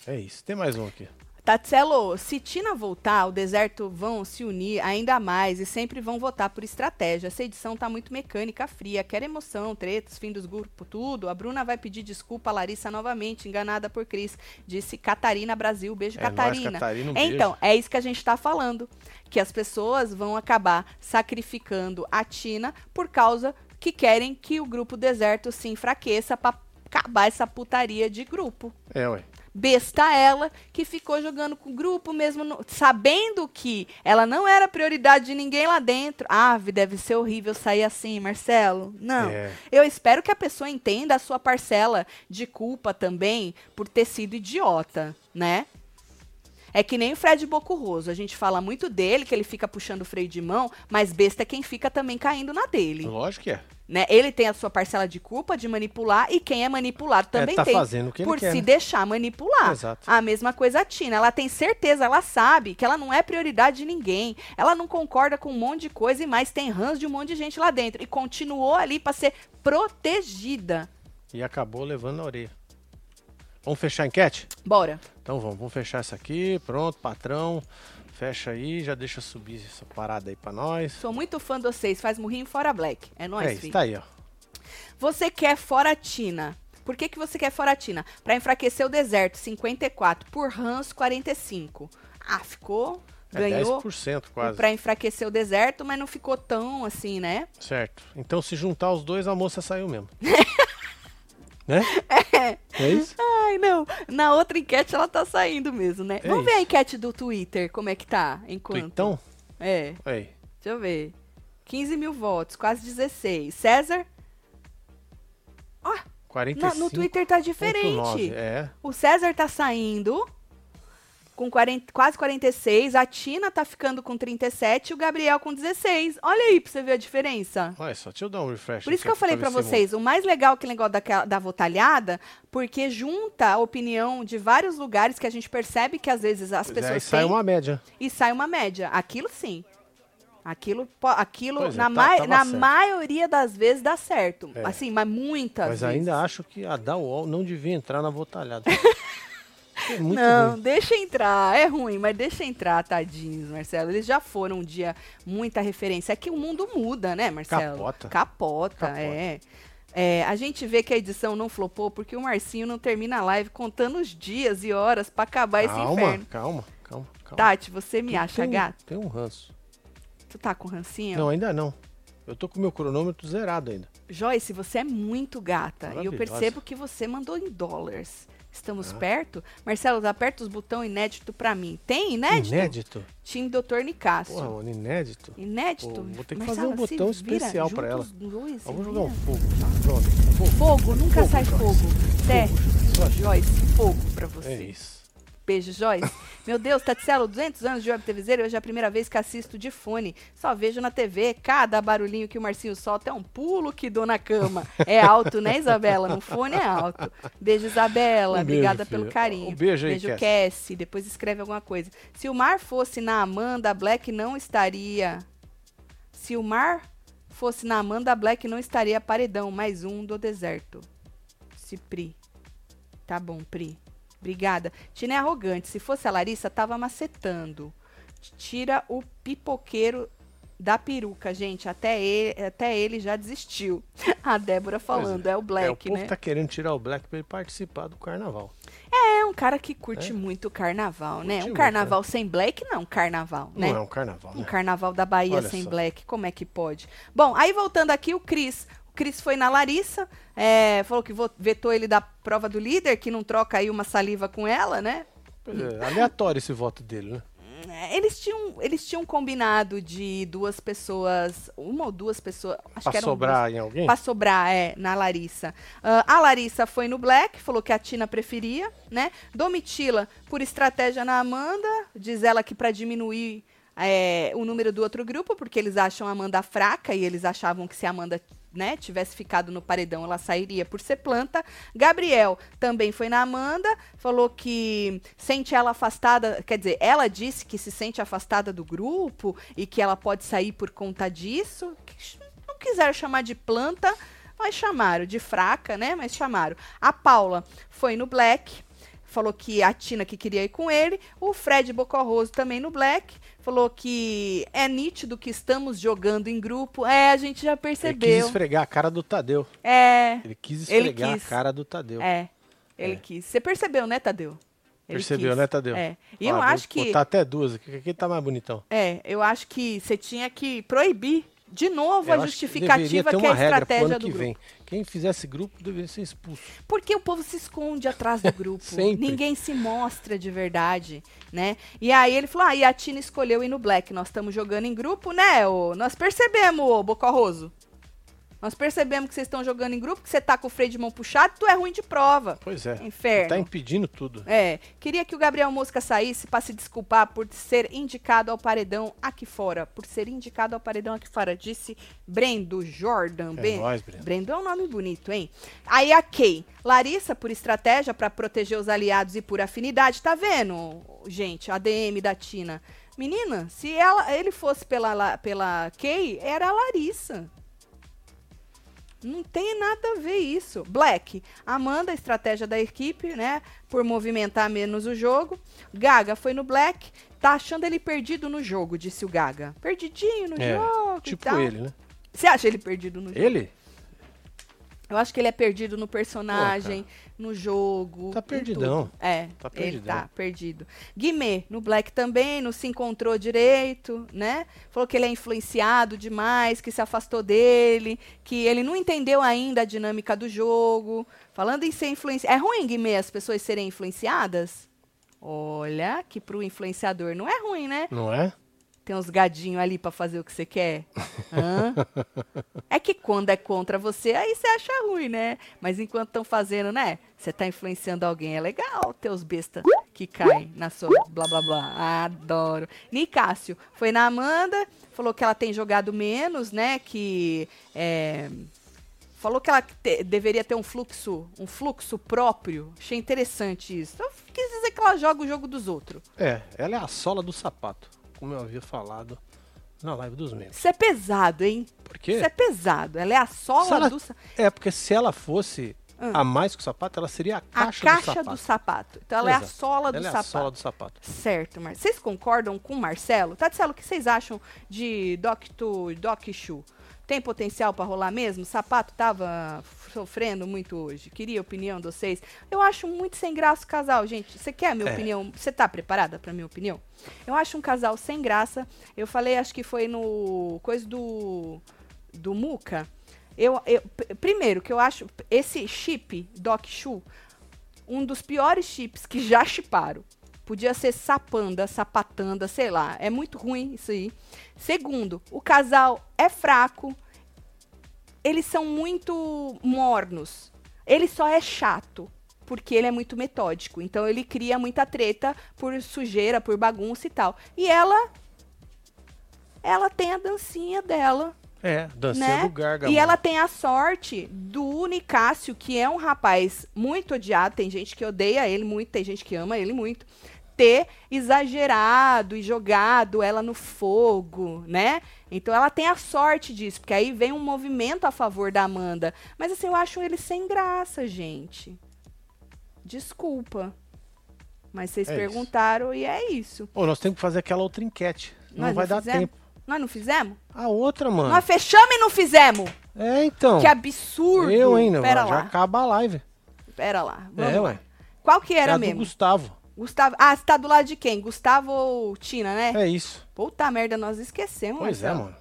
É isso. Tem mais um aqui. Tatselo, se Tina voltar, o deserto vão se unir ainda mais e sempre vão votar por estratégia. Essa edição tá muito mecânica, fria, quer emoção, tretas, fim dos grupos, tudo. A Bruna vai pedir desculpa a Larissa novamente, enganada por Cris. Disse Catarina Brasil. Beijo, É nóis, Catarina. Catarina, um beijo. então, é isso que a gente tá falando. Que as pessoas vão acabar sacrificando a Tina por causa que querem que o grupo deserto se enfraqueça pra acabar essa putaria de grupo É, ué. Besta ela que ficou jogando com o grupo mesmo no- sabendo que ela não era prioridade de ninguém lá dentro. Ave, deve ser horrível sair assim, Marcelo. Não. É. Eu espero que a pessoa entenda a sua parcela de culpa também por ter sido idiota, né? É que nem o Fred Bocurroso. A gente fala muito dele, que ele fica puxando o freio de mão, mas besta é quem fica também caindo na dele. Lógico que é. Né? Ele tem a sua parcela de culpa de manipular e quem é manipulado também tá tem. fazendo o que por quer, se né? deixar manipular. Exato. A mesma coisa a Tina. Ela tem certeza, ela sabe que ela não é prioridade de ninguém. Ela não concorda com um monte de coisa e mais tem ranço de um monte de gente lá dentro. E continuou ali para ser protegida. E acabou levando na orelha. Vamos fechar a enquete? Bora. Então vamos, vamos fechar essa aqui. Pronto, patrão. Fecha aí, já deixa subir essa parada aí pra nós. Sou muito fã de vocês. Faz murrinho fora Black. É nóis, é isso, filho. tá aí, ó. Você quer fora Tina. Por que, que você quer fora Tina? Pra enfraquecer o deserto, 54. Por Hans, 45. Ah, ficou. É Ganhou 10% quase. pra enfraquecer o deserto, mas não ficou tão assim, né? Certo. Então se juntar os dois, a moça saiu mesmo. né? É isso? Ai, não. Na outra enquete ela tá saindo mesmo, né? É Vamos ver isso. a enquete do Twitter, como é que tá, enquanto. Então, É, aí. deixa eu ver. 15 mil votos, quase 16. César? Ó, 45. na- no Twitter tá diferente. É. O César tá saindo com 40, quase 46, a Tina tá ficando com 37 e o Gabriel com 16. Olha aí pra você ver a diferença. Olha só, deixa eu dar um refresh. Por isso que eu falei se vocês, o mais legal é aquele negócio daquela- da votalhada, porque junta a opinião de vários lugares que a gente percebe que às vezes as Pois é, aí pessoas sai têm uma média. e sai uma média. Aquilo sim. Aquilo, aquilo Pois é, na, tá- tava na certo. maioria das vezes dá certo. É. Assim, mas muitas Mas vezes. ainda acho que a da UOL não devia entrar na votalhada. é Não, ruim. deixa entrar. É ruim, mas deixa entrar, tadinhos, Marcelo. Eles já foram um dia muita referência. É que o mundo muda, né, Marcelo? Capota. Capota, Capota. é. É, a gente vê que a edição não flopou porque o Marcinho não termina a live contando os dias e horas pra acabar esse Calma, inferno. calma, calma, calma. Tati, você me acha tem, gato? Tem um ranço. Tu tá com rancinho? Não, ainda não. Eu tô com o meu cronômetro zerado ainda. Joyce, você é muito gata. E eu percebo que você mandou em dólares. Estamos Ah. perto? Marcelo, aperta os botão inédito pra mim. Tem inédito? Inédito? Time Dr. Nicásio. Porra, mano, inédito. Inédito? Pô, vou ter que Marcelo, fazer um botão especial pra junta ela. dois, vou jogar um fogo. Pronto. Fogo. Fogo, nunca Fogo, sai Joyce. fogo. Té, Fogo. Joyce, fogo pra você. É isso. Beijo, Joyce. Meu Deus, Tatselo, 200 anos de web TVzeiro, hoje é a primeira vez que assisto de fone. Só vejo na TV, cada barulhinho que o Marcinho solta é um pulo que dou na cama. É alto, né, Isabela? No fone é alto. Beijo, Isabela. Um beijo, Obrigada filha. pelo carinho. Um beijo aí, Beijo, Cassie. Cassie. Depois escreve alguma coisa. Se o Mar fosse na Amanda, Black não estaria... Se o Mar fosse na Amanda, Black não estaria paredão. Mais um do deserto. Se Pri. Tá bom, Pri. Obrigada. Tina é arrogante. Se fosse a Larissa, tava macetando. Tira o pipoqueiro da peruca, gente. Até ele, até ele já desistiu. A Débora falando. É, o é, o Black, povo né? tá querendo tirar o Black pra ele participar do carnaval. É um cara que curte É. muito carnaval, né? Curte Um muito, carnaval sem Black, não. Carnaval, né? Não é um carnaval, Um né? carnaval da Bahia Olha sem só. black, como é que pode? Bom, aí voltando aqui, o Cris. O Cris foi na Larissa, é, falou que vetou ele da prova do líder, que não troca aí uma saliva com ela, né? É, aleatório esse voto dele, né? É, Eles tinham, eles tinham combinado de duas pessoas, uma ou duas pessoas, acho Pra sobrar em duas, alguém? pra sobrar, é, na Larissa. Ah, a Larissa foi no Black, falou que a Tina preferia, né? Domitila, por estratégia na Amanda, diz ela que pra diminuir é, o número do outro grupo, porque eles acham a Amanda fraca e eles achavam que se a Amanda né, tivesse ficado no paredão, ela sairia por ser planta. Gabriel também foi na Amanda, falou que sente ela afastada, quer dizer, ela disse que se sente afastada do grupo e que ela pode sair por conta disso. Não quiseram chamar de planta, mas chamaram de fraca, né? Mas chamaram. A Paula foi no Black, falou que a Tina que queria ir com ele. O Fred Bocorroso também no Black. Falou que é nítido que estamos jogando em grupo. É, a gente já Ele quis percebeu. esfregar a cara do Tadeu. É, Ele quis Ele esfregar quis. a cara do Tadeu. é. Ele É. quis. Você percebeu, né, Tadeu? Ele Percebeu, quis. né, Tadeu? É. E Ó, eu vou acho que. botar até duas aqui, aqui tá mais bonitão. É, eu acho que você tinha que proibir de novo Eu a que justificativa ter que, é a estratégia do que grupo. vem. Quem fizesse grupo deveria ser expulso. Porque o povo se esconde atrás do grupo. Ninguém se mostra de verdade, né? E aí ele falou: ah, e a Tina escolheu ir no Black. Nós estamos jogando em grupo, né? Ô? Nós percebemos, ô Bocorroso. Nós percebemos que vocês estão jogando em grupo, que você tá com o freio de mão puxado, tu é ruim de prova. Pois é. Inferno. Tá impedindo tudo. É, queria que o Gabriel Mosca saísse para se desculpar por ser indicado ao paredão aqui fora. Por ser indicado ao paredão aqui fora, disse Brendo Jordan. É Ben- nóis, Breno. Brendo é um nome bonito, hein? Aí a Kay. Larissa, por estratégia para proteger os aliados e por afinidade. Tá vendo, gente? A DM da Tina. Menina, se ela, ele fosse pela, La- pela Kay, era a Larissa. Não tem nada a ver isso. Black, Amanda, estratégia da equipe, né? Por movimentar menos o jogo. Gaga foi no Black, tá achando ele perdido no jogo, disse o Gaga. Perdidinho no É, jogo. Tipo ele, né? Você acha ele perdido no jogo? Ele? Eu acho que ele é perdido no personagem, no jogo. Tá perdidão. tudo. É, Tá ele perdidão. tá perdido. Guimê, no Black também, não se encontrou direito, né? Falou que ele é influenciado demais, que se afastou dele, que ele não entendeu ainda a dinâmica do jogo. Falando em ser influenciado. É ruim, Guimê, as pessoas serem influenciadas? Olha, que pro influenciador não é ruim, né? Não é? Tem uns gadinhos ali pra fazer o que você quer. Hã? é que quando é contra você, aí você acha ruim, né? Mas enquanto estão fazendo, né? Você tá influenciando alguém, é legal ter os bestas que caem na sua blá blá blá. Adoro. Nicásio foi na Amanda, falou que ela tem jogado menos, né? Que é, falou que ela te- deveria ter um fluxo, um fluxo próprio. Achei interessante isso. Então, quis dizer que ela joga o jogo dos outros. É, ela é a sola do sapato, como eu havia falado na live dos membros. Isso é pesado, hein? Por quê? Isso é pesado. Ela é a sola ela- do sa- É, porque se ela fosse Ah. a mais que o sapato, ela seria a a caixa, caixa do sapato. do sapato. Então ela é a Exato. sola do ela é sapato. a sola do sapato. Certo, Mar. Vocês concordam com o Marcelo? Tatselo, o que vocês acham de Doc to Doc Shoe? Tem potencial pra rolar mesmo? O sapato tava sofrendo muito hoje. Queria a opinião de vocês. Eu acho muito sem graça o casal, gente. Você quer a minha É. opinião? Você tá preparada pra minha opinião? Eu acho um casal sem graça. Eu falei, acho que foi no coisa do do Muca. Eu, eu- primeiro que eu acho esse chip Doc Shoe um dos piores chips que já chiparam. Podia ser sapanda, sapatanda, sei lá. É muito ruim isso aí. Segundo, o casal é fraco. Eles são muito mornos. Ele só é chato. Porque ele é muito metódico. Então ele cria muita treta por sujeira, por bagunça e tal. E ela. Ela tem a dancinha dela É, dancinha né? do Gargamel. E ela tem a sorte do Nicásio, que é um rapaz muito odiado, tem gente que odeia ele muito, tem gente que ama ele muito, ter exagerado e jogado ela no fogo, né? Então ela tem a sorte disso, porque aí vem um movimento a favor da Amanda. Mas assim, eu acho ele sem graça, gente. Desculpa. Mas vocês É isso. perguntaram e é isso. Pô, nós temos que fazer aquela outra enquete. Não Nós vai dar fizemos? tempo. Nós não fizemos? A outra, mano. Nós fechamos e não fizemos! É, então. Que absurdo! Eu ainda, Pera já lá. acaba a live. Pera lá. Vamos é, lá. ué. Qual que É era do mesmo? Gustavo. Gustavo. Ah, você tá do lado de quem? Gustavo ou Tina, né? É isso. Puta merda, nós esquecemos. Pois é, Marcelo. mano.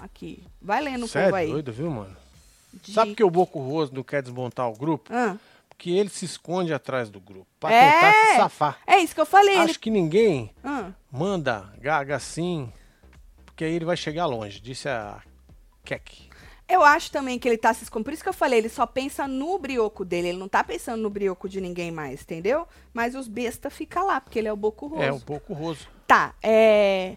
Aqui. Vai lendo o Você é povo aí. doido, viu, mano? De- Sabe por que o Boco Roso não quer desmontar o grupo? Ah, Porque ele se esconde atrás do grupo. Pra É. tentar se safar. é isso que eu falei. Acho Ele... que ninguém Ah, manda Gaga assim, porque aí ele vai chegar longe, disse a Keck. Eu acho também que ele tá se escondendo. Por isso que eu falei, ele só pensa no brioco dele. Ele não tá pensando no brioco de ninguém mais, entendeu? Mas os besta fica lá, porque ele é o Boco Roso. É, o Boco Roso. Tá, é.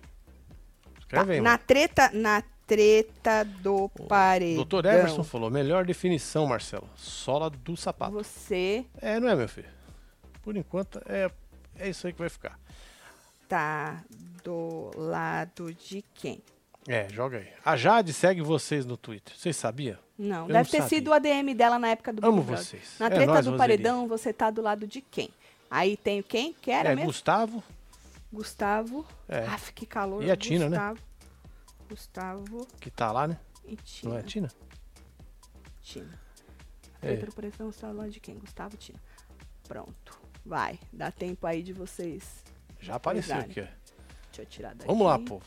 Tá, aí, na treta, na treta do paredão. Doutor Everson falou, melhor definição, Marcelo. Sola do sapato. Você É, não é, meu filho? Por enquanto, é, é isso aí que vai ficar. tá do lado de quem? É, joga aí. A Jade segue vocês no Twitter. Vocês sabiam? Não, Eu deve não ter sabia. sido o ADM dela na época do Big Amo Brother. vocês. Na É treta nóis, do Roseli. paredão, você tá do lado de quem? Aí tem quem? Que era é, mesmo? Gustavo. Gustavo. É. Aff, que calor. E a Tina, né? Gustavo. Gustavo Que tá lá, né? e Tina. Não é, Tina? Tina. A É. treta do paredão está do lado de quem? Gustavo e Tina. Pronto. Vai. Dá tempo aí de vocês. Já apareceu Verdade. aqui, ó. Deixa eu tirar daqui. Vamos lá, povo.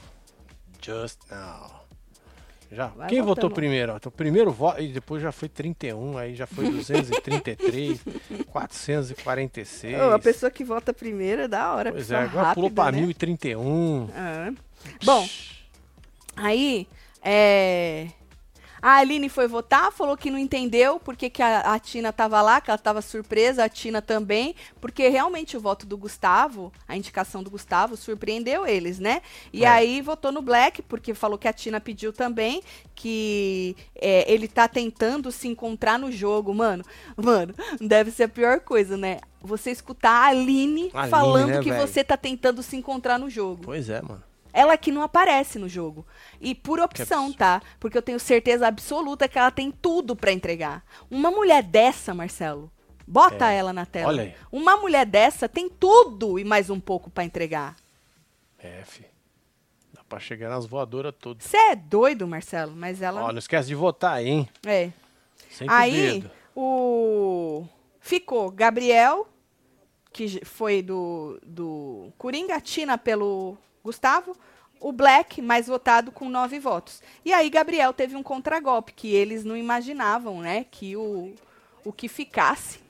Just now. Já. Vai Quem votou votando. primeiro? Ó, Então, primeiro voto, e depois já foi 31, aí já foi 233, 446. Ô, a pessoa que vota primeiro é da hora. Pois é, agora pulou rápida, pra né? 1031. Ah. Bom, aí, é... A Aline foi votar, falou que não entendeu porque que a, a Tina tava lá, que ela tava surpresa, a Tina também, porque realmente o voto do Gustavo, a indicação do Gustavo, surpreendeu eles, né? E É. aí votou no Black, porque falou que a Tina pediu também, que é, ele tá tentando se encontrar no jogo, mano. Mano, deve ser a pior coisa, né? Você escutar a Aline, Aline, falando né, que velho? você tá tentando se encontrar no jogo. Pois é, mano. Ela que não aparece no jogo. E por opção, tá? Porque eu tenho certeza absoluta que ela tem tudo pra entregar. Uma mulher dessa, Marcelo, bota É. ela na tela. Olha aí. Uma mulher dessa tem tudo e mais um pouco pra entregar. É, fi. Dá pra chegar nas voadoras todas. Você é doido, Marcelo, mas ela Ó, não esquece de votar aí, hein? é. Sempre Aí, o. Ficou Gabriel, que foi do, do Coringa, Tina pelo Gustavo, o Black, mais votado com nove votos. E aí, Gabriel teve um contragolpe, que eles não imaginavam, né? Que o, o que ficasse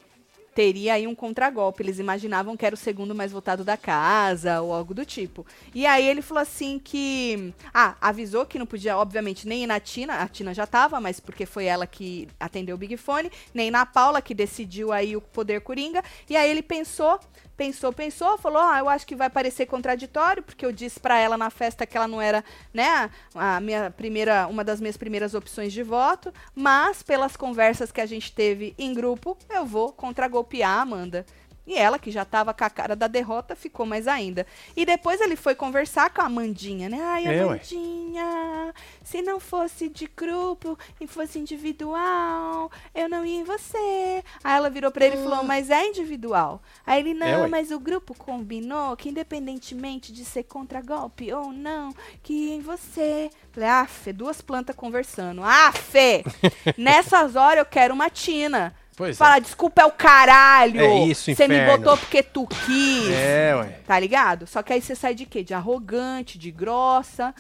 teria aí um contragolpe. Eles imaginavam que era o segundo mais votado da casa ou algo do tipo. E aí ele falou assim que. Ah, avisou que não podia, obviamente, nem ir na Tina. A Tina já tava, mas porque foi ela que atendeu o Big Fone, nem na Paula, que decidiu aí o poder Coringa. E aí ele pensou. Pensou, pensou, falou: Ah, eu acho que vai parecer contraditório, porque eu disse pra ela na festa que ela não era, né, a minha primeira, uma das minhas primeiras opções de voto, mas pelas conversas que a gente teve em grupo, eu vou contragolpear a Amanda. E ela, que já tava com a cara da derrota, ficou mais ainda. E depois ele foi conversar com a Amandinha, né? Ai, É, ué. Amandinha, se não fosse de grupo e fosse individual, eu não ia em você. Aí ela virou pra ele e falou, mas é individual. Aí ele, não, Ah. É, mas o grupo combinou que independentemente de ser contra-golpe ou não, que ia em você. Falei, afe, duas plantas conversando. Afe! Nessas horas eu quero uma tina. Pois Fala, desculpa é o caralho. É isso, Você me botou porque tu quis. é. É, ué. Tá ligado? Só que aí você sai de quê? De arrogante, de grossa.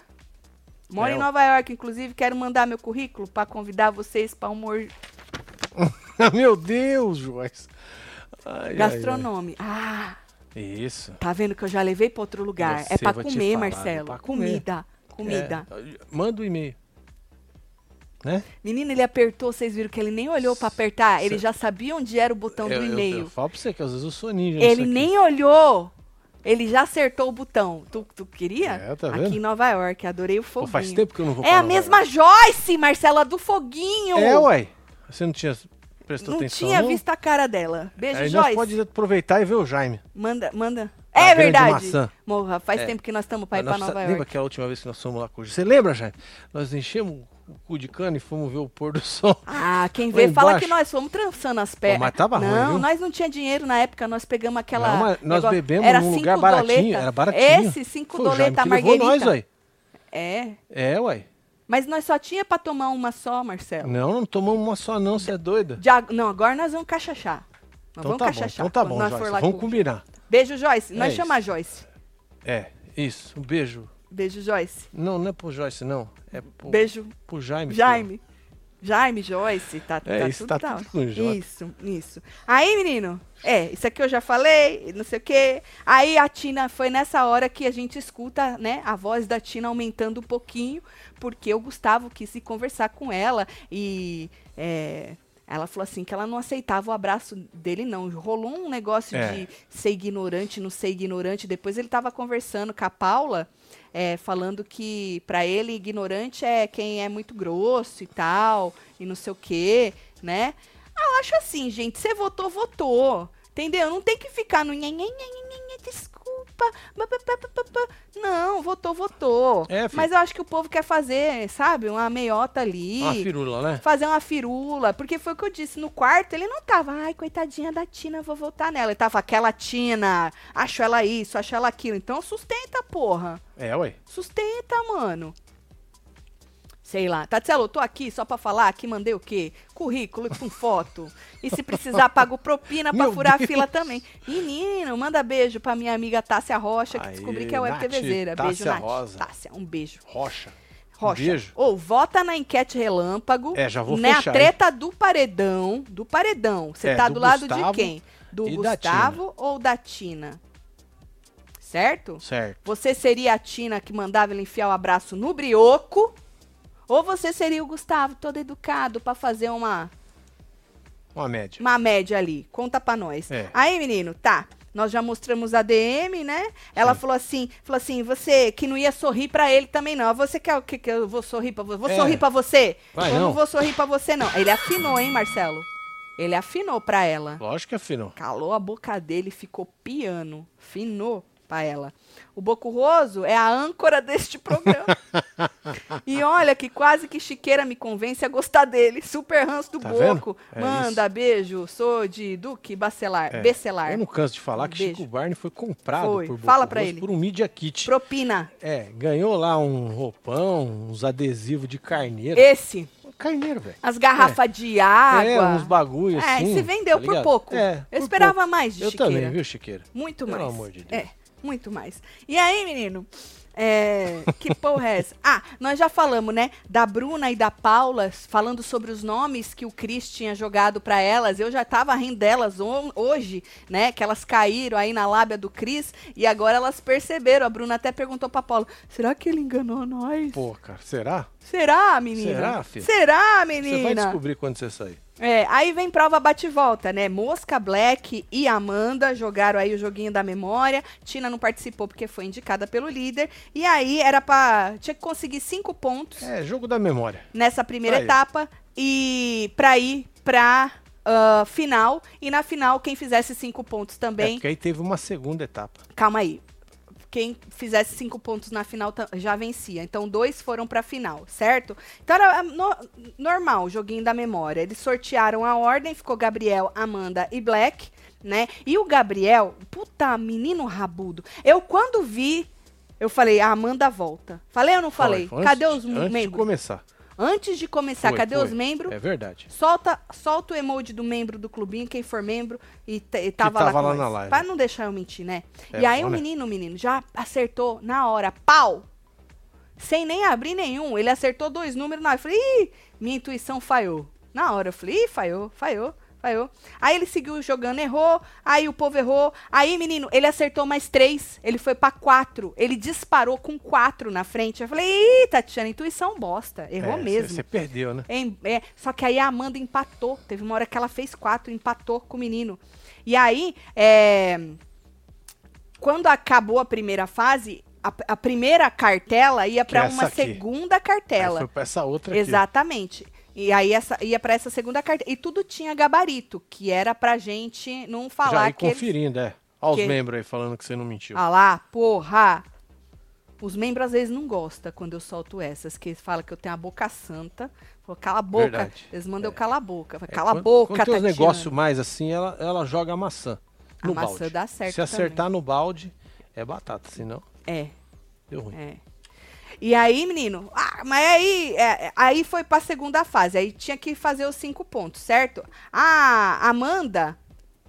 Moro É, em. Nova York, inclusive, quero mandar meu currículo pra convidar vocês pra um humor Meu Deus, Joyce. Ai, ai, ai. gastronômico. Ah, Isso. tá vendo que eu já levei pra outro lugar. é Você, pra vou te comer, falar, Marcelo. pra comer. Comida. Comida. É, manda o e-mail. Né? Menino, ele apertou, vocês viram que ele nem olhou pra apertar. Ele Cê- já sabia onde era o botão eu, do eu- e-mail. Eu, falo pra você que às vezes eu sou ninja. Ele nem olhou. Ele já acertou o botão. Tu, tu queria? É, tá Aqui em Nova York. Adorei o Pô, foguinho. faz tempo que eu não vou É a Nova mesma Joyce, Marcela, do foguinho. York. É, ué. Você não tinha prestou Não atenção? tinha não? visto a cara dela. Beijo, Aí Joyce. pode aproveitar e ver o Jaime. Manda, manda. A É grande verdade. maçã. Morra, faz É. tempo que nós estamos pra ir pra Nova York. Lembra aquela última vez que nós fomos lá com o Você lembra, Jaime? Nós enchemos o cu de cana e fomos ver o pôr do sol. Ah, quem vê fala embaixo. que nós fomos trançando as pernas. mas tava ruim, Não, viu? nós não tinha dinheiro na época, nós pegamos aquela. Não, mas nós negócio- bebemos era num cinco lugar baratinho, doleta. era baratinho. Esse, cinco Jaime doleta levou marguerita. nós, ué. É. É, ué. Mas nós só tinha pra tomar uma só, Marcelo. Não, não tomamos uma só não, você é doida. De Não, agora nós vamos cachachar. Nós Então vamos tá bom, cachachar. então tá bom, nós Joyce. Vamos com- combinar. Beijo, Joyce. Nós É chama a isso. Joyce. É, isso. Um beijo. Beijo, Joyce. Não, não é pro Joyce, não. É pro, Beijo, pro Jaime. Jaime. Jaime, Joyce, tá, É, tá isso tudo tá tal. tudo com J. Isso, isso. Aí, menino, é, isso aqui eu já falei, não sei o quê. Aí a Tina, foi nessa hora que a gente escuta, né, a voz da Tina aumentando um pouquinho, porque o Gustavo quis ir conversar com ela e é, ela falou assim que ela não aceitava o abraço dele, não. Rolou um negócio É. de ser ignorante, não ser ignorante. Depois ele tava conversando com a Paula, é, falando que pra ele ignorante é quem é muito grosso e tal, e não sei o quê, né? Eu acho assim, gente, você votou, votou. Entendeu? Não tem que ficar no Não, votou, votou. É. Mas eu acho que o povo quer fazer, sabe, uma meiota ali Uma firula, né? fazer uma firula, porque foi o que eu disse, no quarto ele não tava, ai, coitadinha da Tina, vou voltar nela. Ele tava, aquela Tina, acho ela isso, acho ela aquilo. Então sustenta, porra. É, ué. Sustenta, mano. Sei lá. Tatselo, eu tô aqui só pra falar que mandei o quê? Currículo com foto. E se precisar, pago propina pra Meu furar Deus. a fila também. Menino, manda beijo pra minha amiga Tássia Rocha, que Aí, descobri que é web TVzeira. Beijo, Tássia Nath. Rosa. Tássia, um beijo. Rocha. Rocha. Um beijo. Ou vota na enquete relâmpago. É, já vou né, fechar, A treta do paredão. Do paredão. Você É, tá do do, lado Gustavo de quem? Do e da Gustavo ou da Tina? Certo? Certo. Você seria a Tina que mandava ele enfiar o abraço no brioco? Ou você seria o Gustavo, todo educado, pra fazer uma, Uma média. uma média ali? Conta pra nós. É. Aí, menino, tá. Nós já mostramos a DM, né? Ela Sim. falou assim, falou assim, você que não ia sorrir pra ele também não. Você quer o que que eu vou sorrir pra você? Vou É. sorrir pra você? Vai, eu não não. vou sorrir pra você não. Ele afinou, hein, Marcelo? Ele afinou pra ela. Lógico que afinou. Calou a boca dele, ficou piano. Finou. Pra ela. O Bocurroso é a âncora deste programa. e olha que quase que Chiqueira me convence a gostar dele. Super ranço do Tá Boco. É Manda beijo. Sou de Duque Bacelar. É, Becelar. Eu não canso de falar que Beijo. Chico Barney foi comprado Foi. por Fala Boco pra Rosso ele. por um Media Kit. Propina. É, ganhou lá um roupão, uns adesivos de carneiro. Esse. Carneiro, velho. As garrafas de água. É, uns bagulho É, assim. se vendeu tá por pouco. É, Eu por esperava pouco. mais de Eu Chiqueira. também, viu, Chiqueira? Muito Pelo mais. amor de Deus. É, muito mais. E aí, menino? É, que porra é essa? Ah, nós já falamos, né? Da Bruna e da Paula, falando sobre os nomes que o Cris tinha jogado pra elas. Eu já tava rindo delas hoje, né? Que elas caíram aí na lábia do Cris e agora elas perceberam. A Bruna até perguntou pra Paula: será que ele enganou nós? Pô, cara, será? Será, menina? Será, filho? Será, Você menina? vai descobrir quando você sair. É, aí vem prova bate-volta, né? Mosca, Black e Amanda jogaram aí o joguinho da memória. Tina não participou porque foi indicada pelo líder. E aí era pra. Tinha que conseguir cinco pontos É, jogo da memória. nessa primeira etapa e pra ir pra ah, final. E na final, quem fizesse cinco pontos É, também. porque aí teve uma segunda etapa. Calma aí. Quem fizesse cinco pontos na final já vencia. Então, dois foram pra final, certo? Então, era ah, no- normal joguinho da memória. Eles sortearam a ordem, ficou Gabriel, Amanda e Black, né? E o Gabriel, puta, menino rabudo. Eu, quando vi, eu falei, a Amanda volta. Falei ou não falei? Foi, foi Cadê antes- os Antes de membros? começar. Antes de começar, Foi, cadê foi. os membros? É verdade. Solta, solta o emoji do membro do clubinho, quem for membro e, e tava, tava lá, lá na live. Pra não deixar eu mentir, né? É e aí o né? menino, o menino, já acertou na hora, pau! Sem nem abrir nenhum. Ele acertou dois números na hora. Eu falei, ih, minha intuição falhou. Na hora eu falei, ih, falhou, falhou. Falhou. Aí ele seguiu jogando, errou. Aí o povo errou. Aí, menino, ele acertou mais três. Ele foi pra quatro. Ele disparou com quatro na frente. Eu falei, ih, Tatiana, intuição bosta. Errou É, mesmo. Você perdeu, né? É, só que aí a Amanda empatou. Teve uma hora que ela fez quatro, empatou com o menino. E aí, é, quando acabou a primeira fase, a, a primeira cartela ia é para essa uma aqui. segunda cartela. foi pra essa outra aqui. Exatamente. E aí essa, ia para essa segunda cartela. E tudo tinha gabarito, que era pra gente não Já falar ir que. eles- conferindo, é. Olha os que- membros aí falando que você não mentiu. Ah lá, porra! Os membros às vezes não gostam quando eu solto essas, que eles falam que eu tenho a boca santa. Falou, cala a boca. Verdade. Eles mandam eu É. calar a boca. Fala, É, Cala a quando- boca, Quando tem uns negócios mais assim, ela, ela joga a maçã A no maçã balde. dá certo Se acertar no balde, é batata. Senão, É, deu ruim. é. E aí, menino, ah, mas aí, é, aí foi pra segunda fase. Aí tinha que fazer os cinco pontos, certo? A Amanda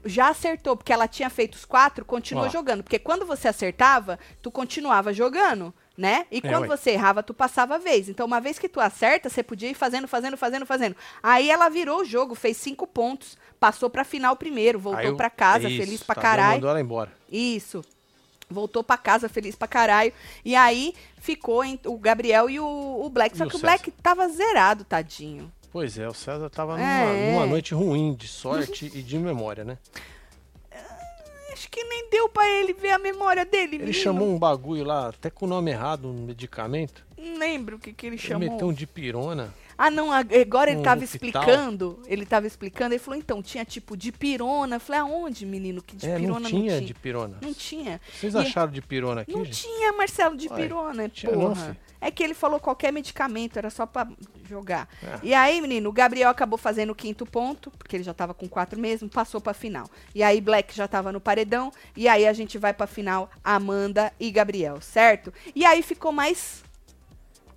já acertou, porque ela tinha feito os quatro, continuou Ó. jogando. Porque quando você acertava, tu continuava jogando, né? E É, quando ué. você errava, tu passava a vez. Então, uma vez que tu acerta, você podia ir fazendo, fazendo, fazendo, fazendo. Aí ela virou o jogo, fez cinco pontos, passou pra final primeiro, voltou pra casa, Isso, feliz pra Tadeu caralho. mandou ela embora. Isso. Voltou pra casa feliz pra caralho. E aí ficou em- o Gabriel e o, o Black. E Só o que o César? Black tava zerado, tadinho. Pois é, o César tava numa, É. numa noite ruim de sorte e de memória, né? Acho que nem deu pra ele ver a memória dele, Ele menino. chamou um bagulho lá, até com o nome errado, um medicamento. Não lembro o que, que ele Ele chamou. meteu um de pirona. Ah, não, agora ele um tava hospital. explicando. Ele tava explicando. Ele falou, então, tinha tipo de pirona. Eu falei, aonde, menino? Que de é, pirona não tinha não de tinha. pirona. Não tinha. Vocês E- acharam de pirona aqui, Não gente? tinha, Marcelo, de Ué, pirona, tinha não, porra. fi. é que ele falou qualquer medicamento, era só pra jogar. É. E aí, menino, o Gabriel acabou fazendo o quinto ponto, porque ele já tava com quatro mesmo, passou pra final. E aí, Black já tava no paredão, e aí a gente vai pra final, Amanda e Gabriel, certo? E aí ficou mais,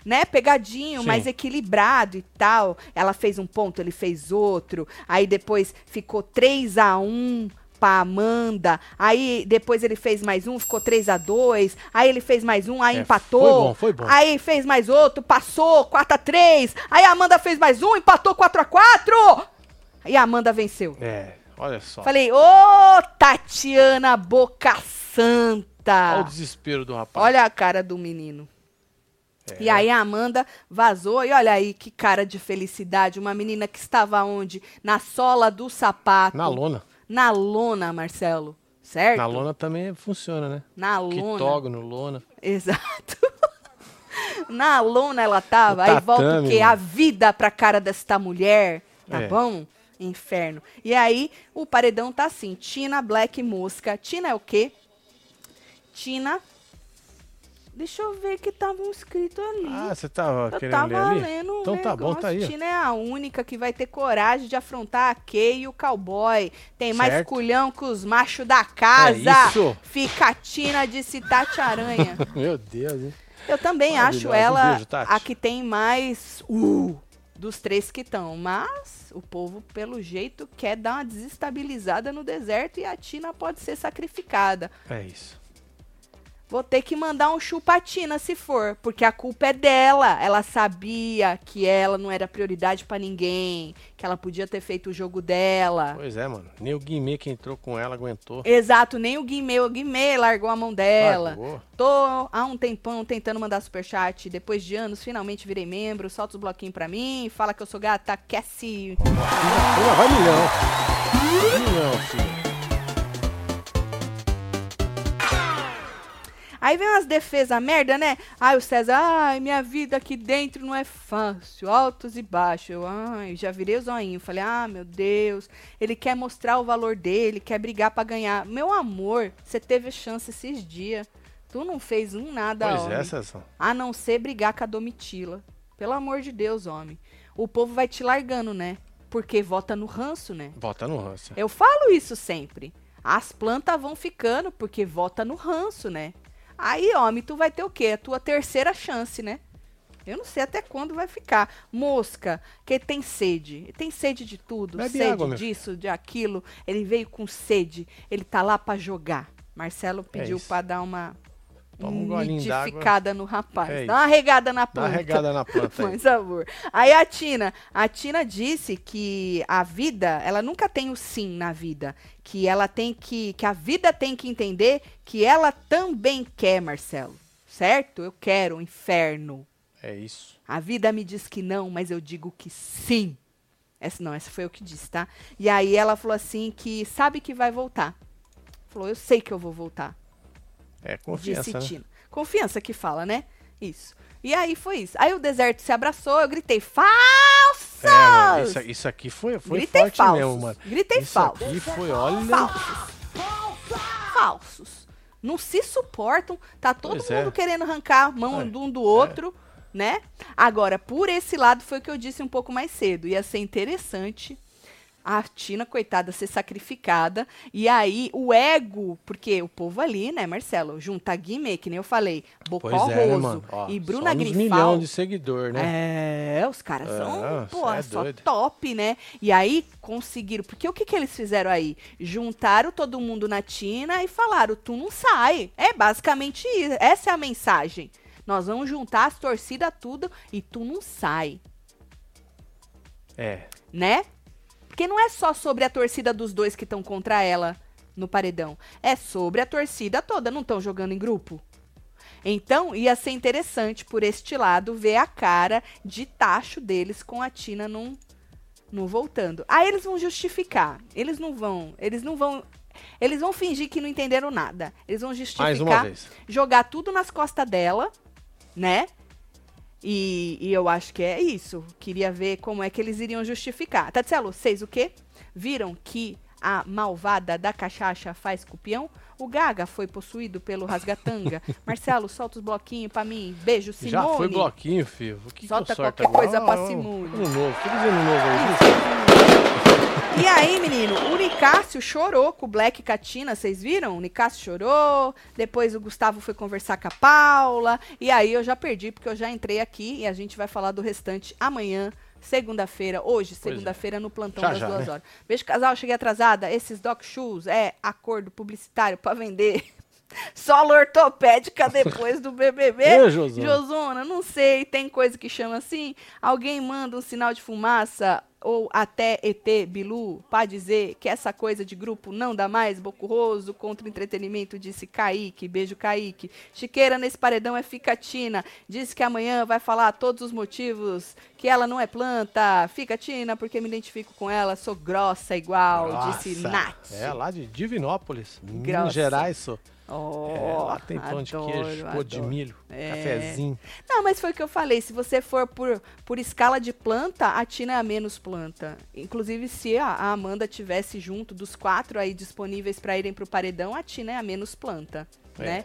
né, pegadinho, Sim. mais equilibrado e tal. Ela fez um ponto, ele fez outro. Aí depois ficou 3 a 1 pra Amanda. Aí depois ele fez mais um, ficou 3 a 2 Aí ele fez mais um, aí É, empatou. foi bom, foi bom. Aí fez mais outro, passou 4 a 3 Aí a Amanda fez mais um, empatou 4 a 4 E a Amanda venceu. É, olha só. Falei, ô Tatiana Boca Santa. Olha o desespero do rapaz. Olha a cara do menino. É. E aí a Amanda vazou e olha aí que cara de felicidade. Uma menina que estava onde? Na sola do sapato. Na lona. Na lona, Marcelo. Certo? Na lona também funciona, né? Na lona. Quitógono, lona. Exato. Na lona ela tava. O aí volta o tatame, quê? mano. A vida pra cara desta mulher. Tá É. bom? Inferno. E aí o paredão tá assim: Tina, Black, Mosca. Tina é o quê? Tina. Deixa eu ver que tava um escrito ali. Ah, você tava eu querendo tava ler ali? lendo um Então tá bom, negócio. tá aí. Tina é a única que vai ter coragem de afrontar a Kay e o cowboy. Tem mais Certo. culhão que os machos da casa. É isso. Fica a Tina de Tati Aranha. Meu Deus, hein? Eu também acho Maravilhosa. Um ela beijo, a que tem mais uh, dos três que estão. Mas o povo, pelo jeito, quer dar uma desestabilizada no deserto e a Tina pode ser sacrificada. É isso. Vou ter que mandar um chupatina se for, porque a culpa é dela. Ela sabia que ela não era prioridade pra ninguém, que ela podia ter feito o jogo dela. Pois é, mano. Nem o Guimê que entrou com ela aguentou. Exato, nem o Guimê, o Guimê largou a mão dela. Largou. Tô há um tempão tentando mandar superchat. Depois de anos, finalmente virei membro. Solta os bloquinhos pra mim. Fala que eu sou gata. Cassie. Vai milhão. Vai milhão, filho. Aí vem umas defesas merda, né? Ai, o César, ai, minha vida aqui dentro não é fácil, altos e baixos. Eu, ai, já virei o zoinho. Falei, ah, meu Deus, ele quer mostrar o valor dele, quer brigar pra ganhar. Meu amor, você teve chance esses dias. Tu não fez um nada, Pois homem. é, Cezão. A não ser brigar com a Domitila. Pelo amor de Deus, homem. O povo vai te largando, né? Porque vota no ranço, né? Bota no ranço. Eu falo isso sempre. As plantas vão ficando porque vota no ranço, né? Aí, homem, tu vai ter o quê? A tua terceira chance, né? Eu não sei até quando vai ficar. Mosca, que tem sede. Tem sede de tudo. Bebe sede água, meu disso, de aquilo. Ele veio com sede. Ele tá lá pra jogar. Marcelo pediu É pra dar uma Toma um golinho d'água. no rapaz. É Dá uma regada na Dá planta. uma regada na planta aí. Por favor. Aí a Tina, a Tina disse que a vida, ela nunca tem o sim na vida, que ela tem que, que a vida tem que entender que ela também quer, Marcelo. Certo? Eu quero o inferno. É isso. A vida me diz que não, mas eu digo que sim. Essa não, essa foi eu que disse, tá? E aí ela falou assim que sabe que vai voltar. Falou, eu sei que eu vou voltar. É confiança, né? Confiança que fala, né? Isso. E aí foi isso. Aí o deserto se abraçou, eu gritei, falsos! É, mano, isso, isso aqui foi, foi Gritei forte falsos. mesmo, mano. Gritei isso falsos. aqui foi, olha... Falsos. Falsos. Não se suportam. Tá todo Pois mundo é. querendo arrancar a mão É, de um do outro, né? Agora, por esse lado foi o que eu disse um pouco mais cedo. Ia ser interessante a Tina, coitada, ser sacrificada. E aí, o ego, porque o povo ali, né, Marcelo, junta Guimê, que nem eu falei, Bocó é, né, Roso mano? Ó, e Bruna só Grifal. milhão de seguidor, né? É, os caras são, É, pô, cê é só doido. top, né? E aí conseguiram, porque o que que eles fizeram aí? Juntaram todo mundo na Tina e falaram, tu não sai. É basicamente isso, essa é a mensagem. Nós vamos juntar as torcidas tudo e tu não sai, É. né? Porque não é só sobre a torcida dos dois que estão contra ela no paredão. É sobre a torcida toda, não estão jogando em grupo. Então, ia ser interessante por este lado ver a cara de tacho deles com a Tina não, não voltando. Aí eles vão justificar. Eles não vão. Eles não vão. Eles vão fingir que não entenderam nada. Eles vão justificar. Mais uma vez. Jogar tudo nas costas dela, né? E, e eu acho que é isso. Queria ver como é que eles iriam justificar. Tatselo, vocês o quê? Viram que a malvada da cachaça faz cupião? O Gaga foi possuído pelo rasgatanga. Marcelo, solta os bloquinhos pra mim. Beijo, Simone. Já foi bloquinho, filho. O que que Solta eu sorto qualquer agora? coisa pra Ah, Simone. Ano novo. Feliz ano novo aí. E aí, menino, o Nicásio chorou com o Black Catina, vocês viram? O Nicásio chorou, depois o Gustavo foi conversar com a Paula, e aí eu já perdi, porque eu já entrei aqui e a gente vai falar do restante amanhã, segunda-feira, hoje, é. segunda-feira, no plantão Já, das já, duas né? horas. Beijo, casal, cheguei atrasada, esses Doc Shoes é acordo publicitário pra vender. Solo ortopédica depois do BBB. Ê, Josana. Josona, não sei, tem coisa que chama assim? Alguém manda um sinal de fumaça ou até ET Bilu pra dizer que essa coisa de grupo não dá mais? Bocurroso contra o entretenimento, disse Kaique. Beijo, Kaique. Chiqueira nesse paredão é Ficatina. Disse que amanhã vai falar todos os motivos que ela não é planta. Ficatina, porque me identifico com ela, sou grossa igual, disse Nossa, Nath. É lá de Divinópolis, Grossa. Minas Gerais, só. Oh, é, lá tem pão de adoro, queijo, pô de milho, É. cafezinho. Não, mas foi o que eu falei. Se você for por, por escala de planta, a Tina é a menos planta. Inclusive, se a, a Amanda tivesse junto dos quatro aí disponíveis para irem pro paredão, a Tina é a menos planta, É. né?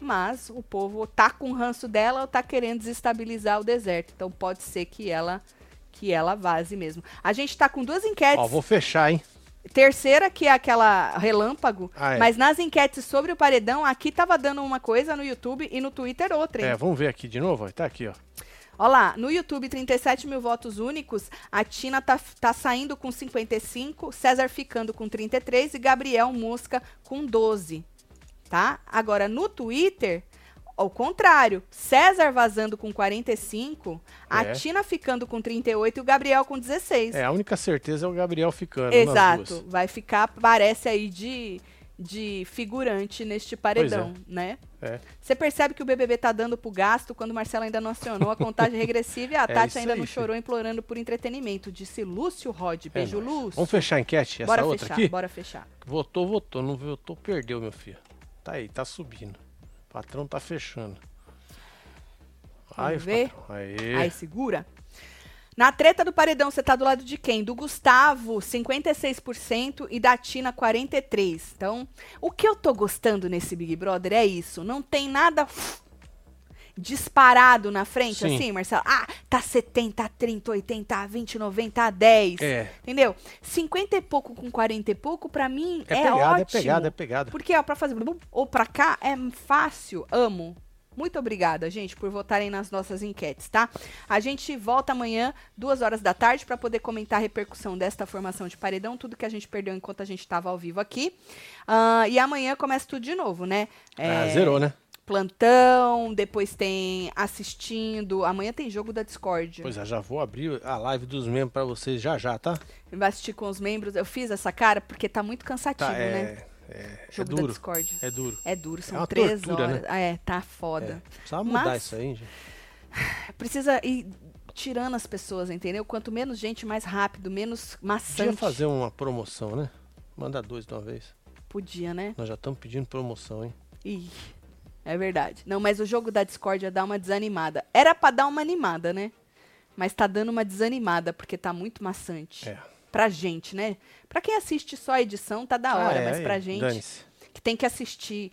mas o povo tá com ranço dela ou tá querendo desestabilizar o deserto. Então pode ser que ela que ela vaze mesmo. A gente tá com duas enquetes. Ó, vou fechar, hein? Terceira, que é aquela relâmpago. Ah, é. Mas nas enquetes sobre o paredão, aqui tava dando uma coisa no YouTube e no Twitter outra, hein? É, vamos ver aqui de novo. Tá aqui, ó. Olha lá, no YouTube, 37 mil votos únicos. A Tina tá, tá saindo com 55, César ficando com 33 e Gabriel Mosca com 12. Tá? Agora, no Twitter, ao contrário, César vazando com 45, a É. Tina ficando com 38 e o Gabriel com 16. É, a única certeza é o Gabriel ficando. Exato. Vai ficar, parece aí, de, de figurante neste paredão, né? É. Você percebe que o BBB tá dando pro gasto quando o Marcelo ainda não acionou a contagem regressiva e a É Tati ainda aí, não filho. chorou implorando por entretenimento. Disse Lúcio Rod. É Beijo. Lúcio. Vamos fechar a enquete? Essa bora outra fechar, aqui? bora fechar. Votou, votou. Não votou, perdeu, meu filho. Tá aí, tá subindo. O patrão tá fechando. Vamos ver? Aê. Aí segura. Na treta do paredão, você tá do lado de quem? Do Gustavo, 56% e da Tina, 43%. Então, o que eu tô gostando nesse Big Brother é isso. Não tem nada disparado na frente, Sim. assim, Marcelo. Ah, tá 70, 30, 80, 20, 90, 10. É, Entendeu? 50 e pouco com 40 e pouco, pra mim, é, é, pegada, ótimo. é pegada, é pegada. Porque, ó, pra fazer ou pra cá é fácil, amo. Muito obrigada, gente, por votarem nas nossas enquetes, tá? A gente volta amanhã, duas horas da tarde, pra poder comentar a repercussão desta formação de paredão, tudo que a gente perdeu enquanto a gente tava ao vivo aqui. Ah, e amanhã começa tudo de novo, né? Ah, É, zerou, né? Plantão, depois tem assistindo. Amanhã tem jogo da Discord. Pois é, já vou abrir a live dos membros pra vocês já já, tá? Vai assistir com os membros. Eu fiz essa cara porque tá muito cansativo, Tá, né? é, é, é Jogo da duro. Discord. É duro. É duro, são uma três tortura, né? horas. Ah, É, tá foda. Precisa mudar Mas- isso aí, gente. Precisa ir tirando as pessoas, entendeu? Quanto menos gente, mais rápido, menos Podia maçante. fazer uma promoção, né? Manda dois de uma vez. Podia, né? Nós já estamos pedindo promoção, hein? Ih, é verdade. Não, mas o jogo da Discord ia dar uma desanimada. Era pra dar uma animada, né? Mas tá dando uma desanimada, porque tá muito maçante. É. Pra gente, né? Pra quem assiste só a edição, tá da hora, Ah, é, mas pra gente que tem que assistir,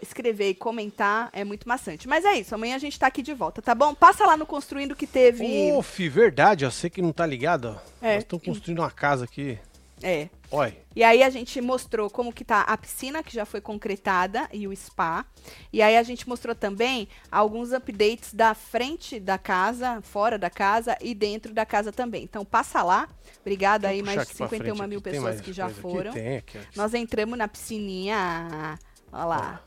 escrever e comentar, é muito maçante. Mas é isso, amanhã a gente tá aqui de volta, tá bom? Passa lá no Construindo que teve. Fi, verdade, ó. Você que não tá ligado, ó. É. Nós estamos construindo uma casa aqui. É. Olha. E aí a gente mostrou como que tá a piscina, que já foi concretada, e o spa. E aí a gente mostrou também alguns updates da frente da casa, fora da casa e dentro da casa também. Então passa lá. Obrigada aí, mais de 51 mil pessoas que já foram. Tem aqui, ó. Nós entramos na piscininha, olha lá,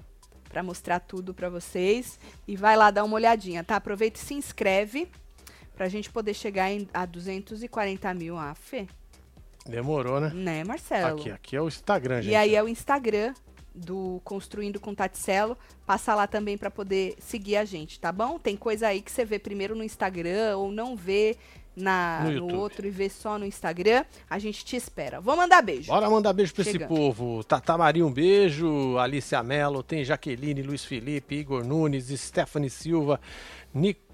pra mostrar tudo pra vocês. E vai lá dar uma olhadinha, tá? Aproveita e se inscreve pra gente poder chegar em, a 240 mil. Ah, Fê, Demorou, né? né, Marcelo? Aqui, aqui é o Instagram, gente. E aí é o Instagram do Construindo com Taticelo. Passa lá também pra poder seguir a gente, tá bom? Tem coisa aí que você vê primeiro no Instagram ou não vê na, No no, outro e vê só no Instagram. A gente te espera. Vou mandar beijo. Bora mandar beijo pra esse Chegando. povo. Tata Maria, um beijo. Alicia Mello, tem Jaqueline, Luiz Felipe, Igor Nunes, Stephanie Silva,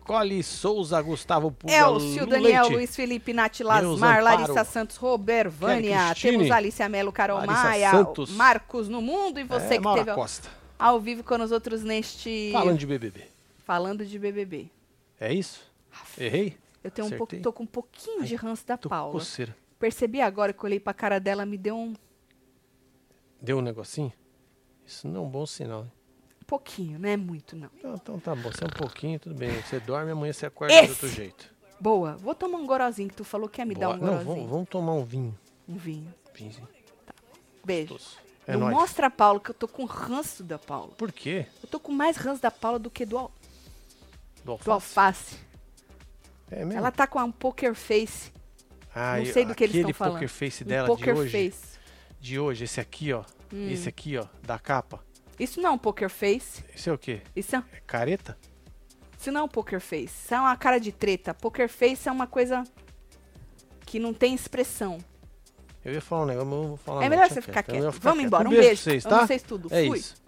Nicole Souza, Gustavo Puga, Elcio, Daniel, Leite. Luiz Felipe, Nath Lasmar. Larissa Santos, Robert, Vânia, temos Alicia Melo, Carol Larissa Maia, Santos. Marcos no Mundo e você é, que Maura teve ao, Costa. ao vivo com os outros neste... Falando de BBB. Falando de BBB. É isso? Errei? Eu tenho um pouco, tô com um pouquinho de ranço da Paula. coceira. Percebi agora que eu olhei pra cara dela, me deu um Deu um negocinho? Isso não é um bom sinal. hein? Pouquinho, não é muito não. Então, então tá bom, você é um pouquinho, tudo bem. Você dorme, amanhã você acorda Esse. de outro jeito. Boa, vou tomar um gorozinho que tu falou que ia me dar Bora- um não, gorozinho. vamos, vamos tomar um vinho. Um vinho. Vinhozinho. Beijo. gostoso. É não nóis. mostra a Paula que eu tô com ranço da Paula. Por quê? Eu tô com mais ranço da Paula do que do, al- Do do alface. É mesmo? Ela tá com um poker face. Ah, não eu- sei do que eles aquele estão falando. poker face Um dela poker de hoje. face. De hoje, esse aqui, ó. Hum. Esse aqui, ó, da capa. Isso não é um poker face. Esse é o quê? Isso, é- É careta? isso não é um poker face. Isso é uma cara de treta. Poker face é uma coisa que não tem expressão. Eu ia falar um negócio, mas eu não vou falar é não, melhor você ficar Eu quieto. ficar Vamos quieto. embora. Um beijo beijo. pra vocês, tá? vocês tudo. É Fui. isso.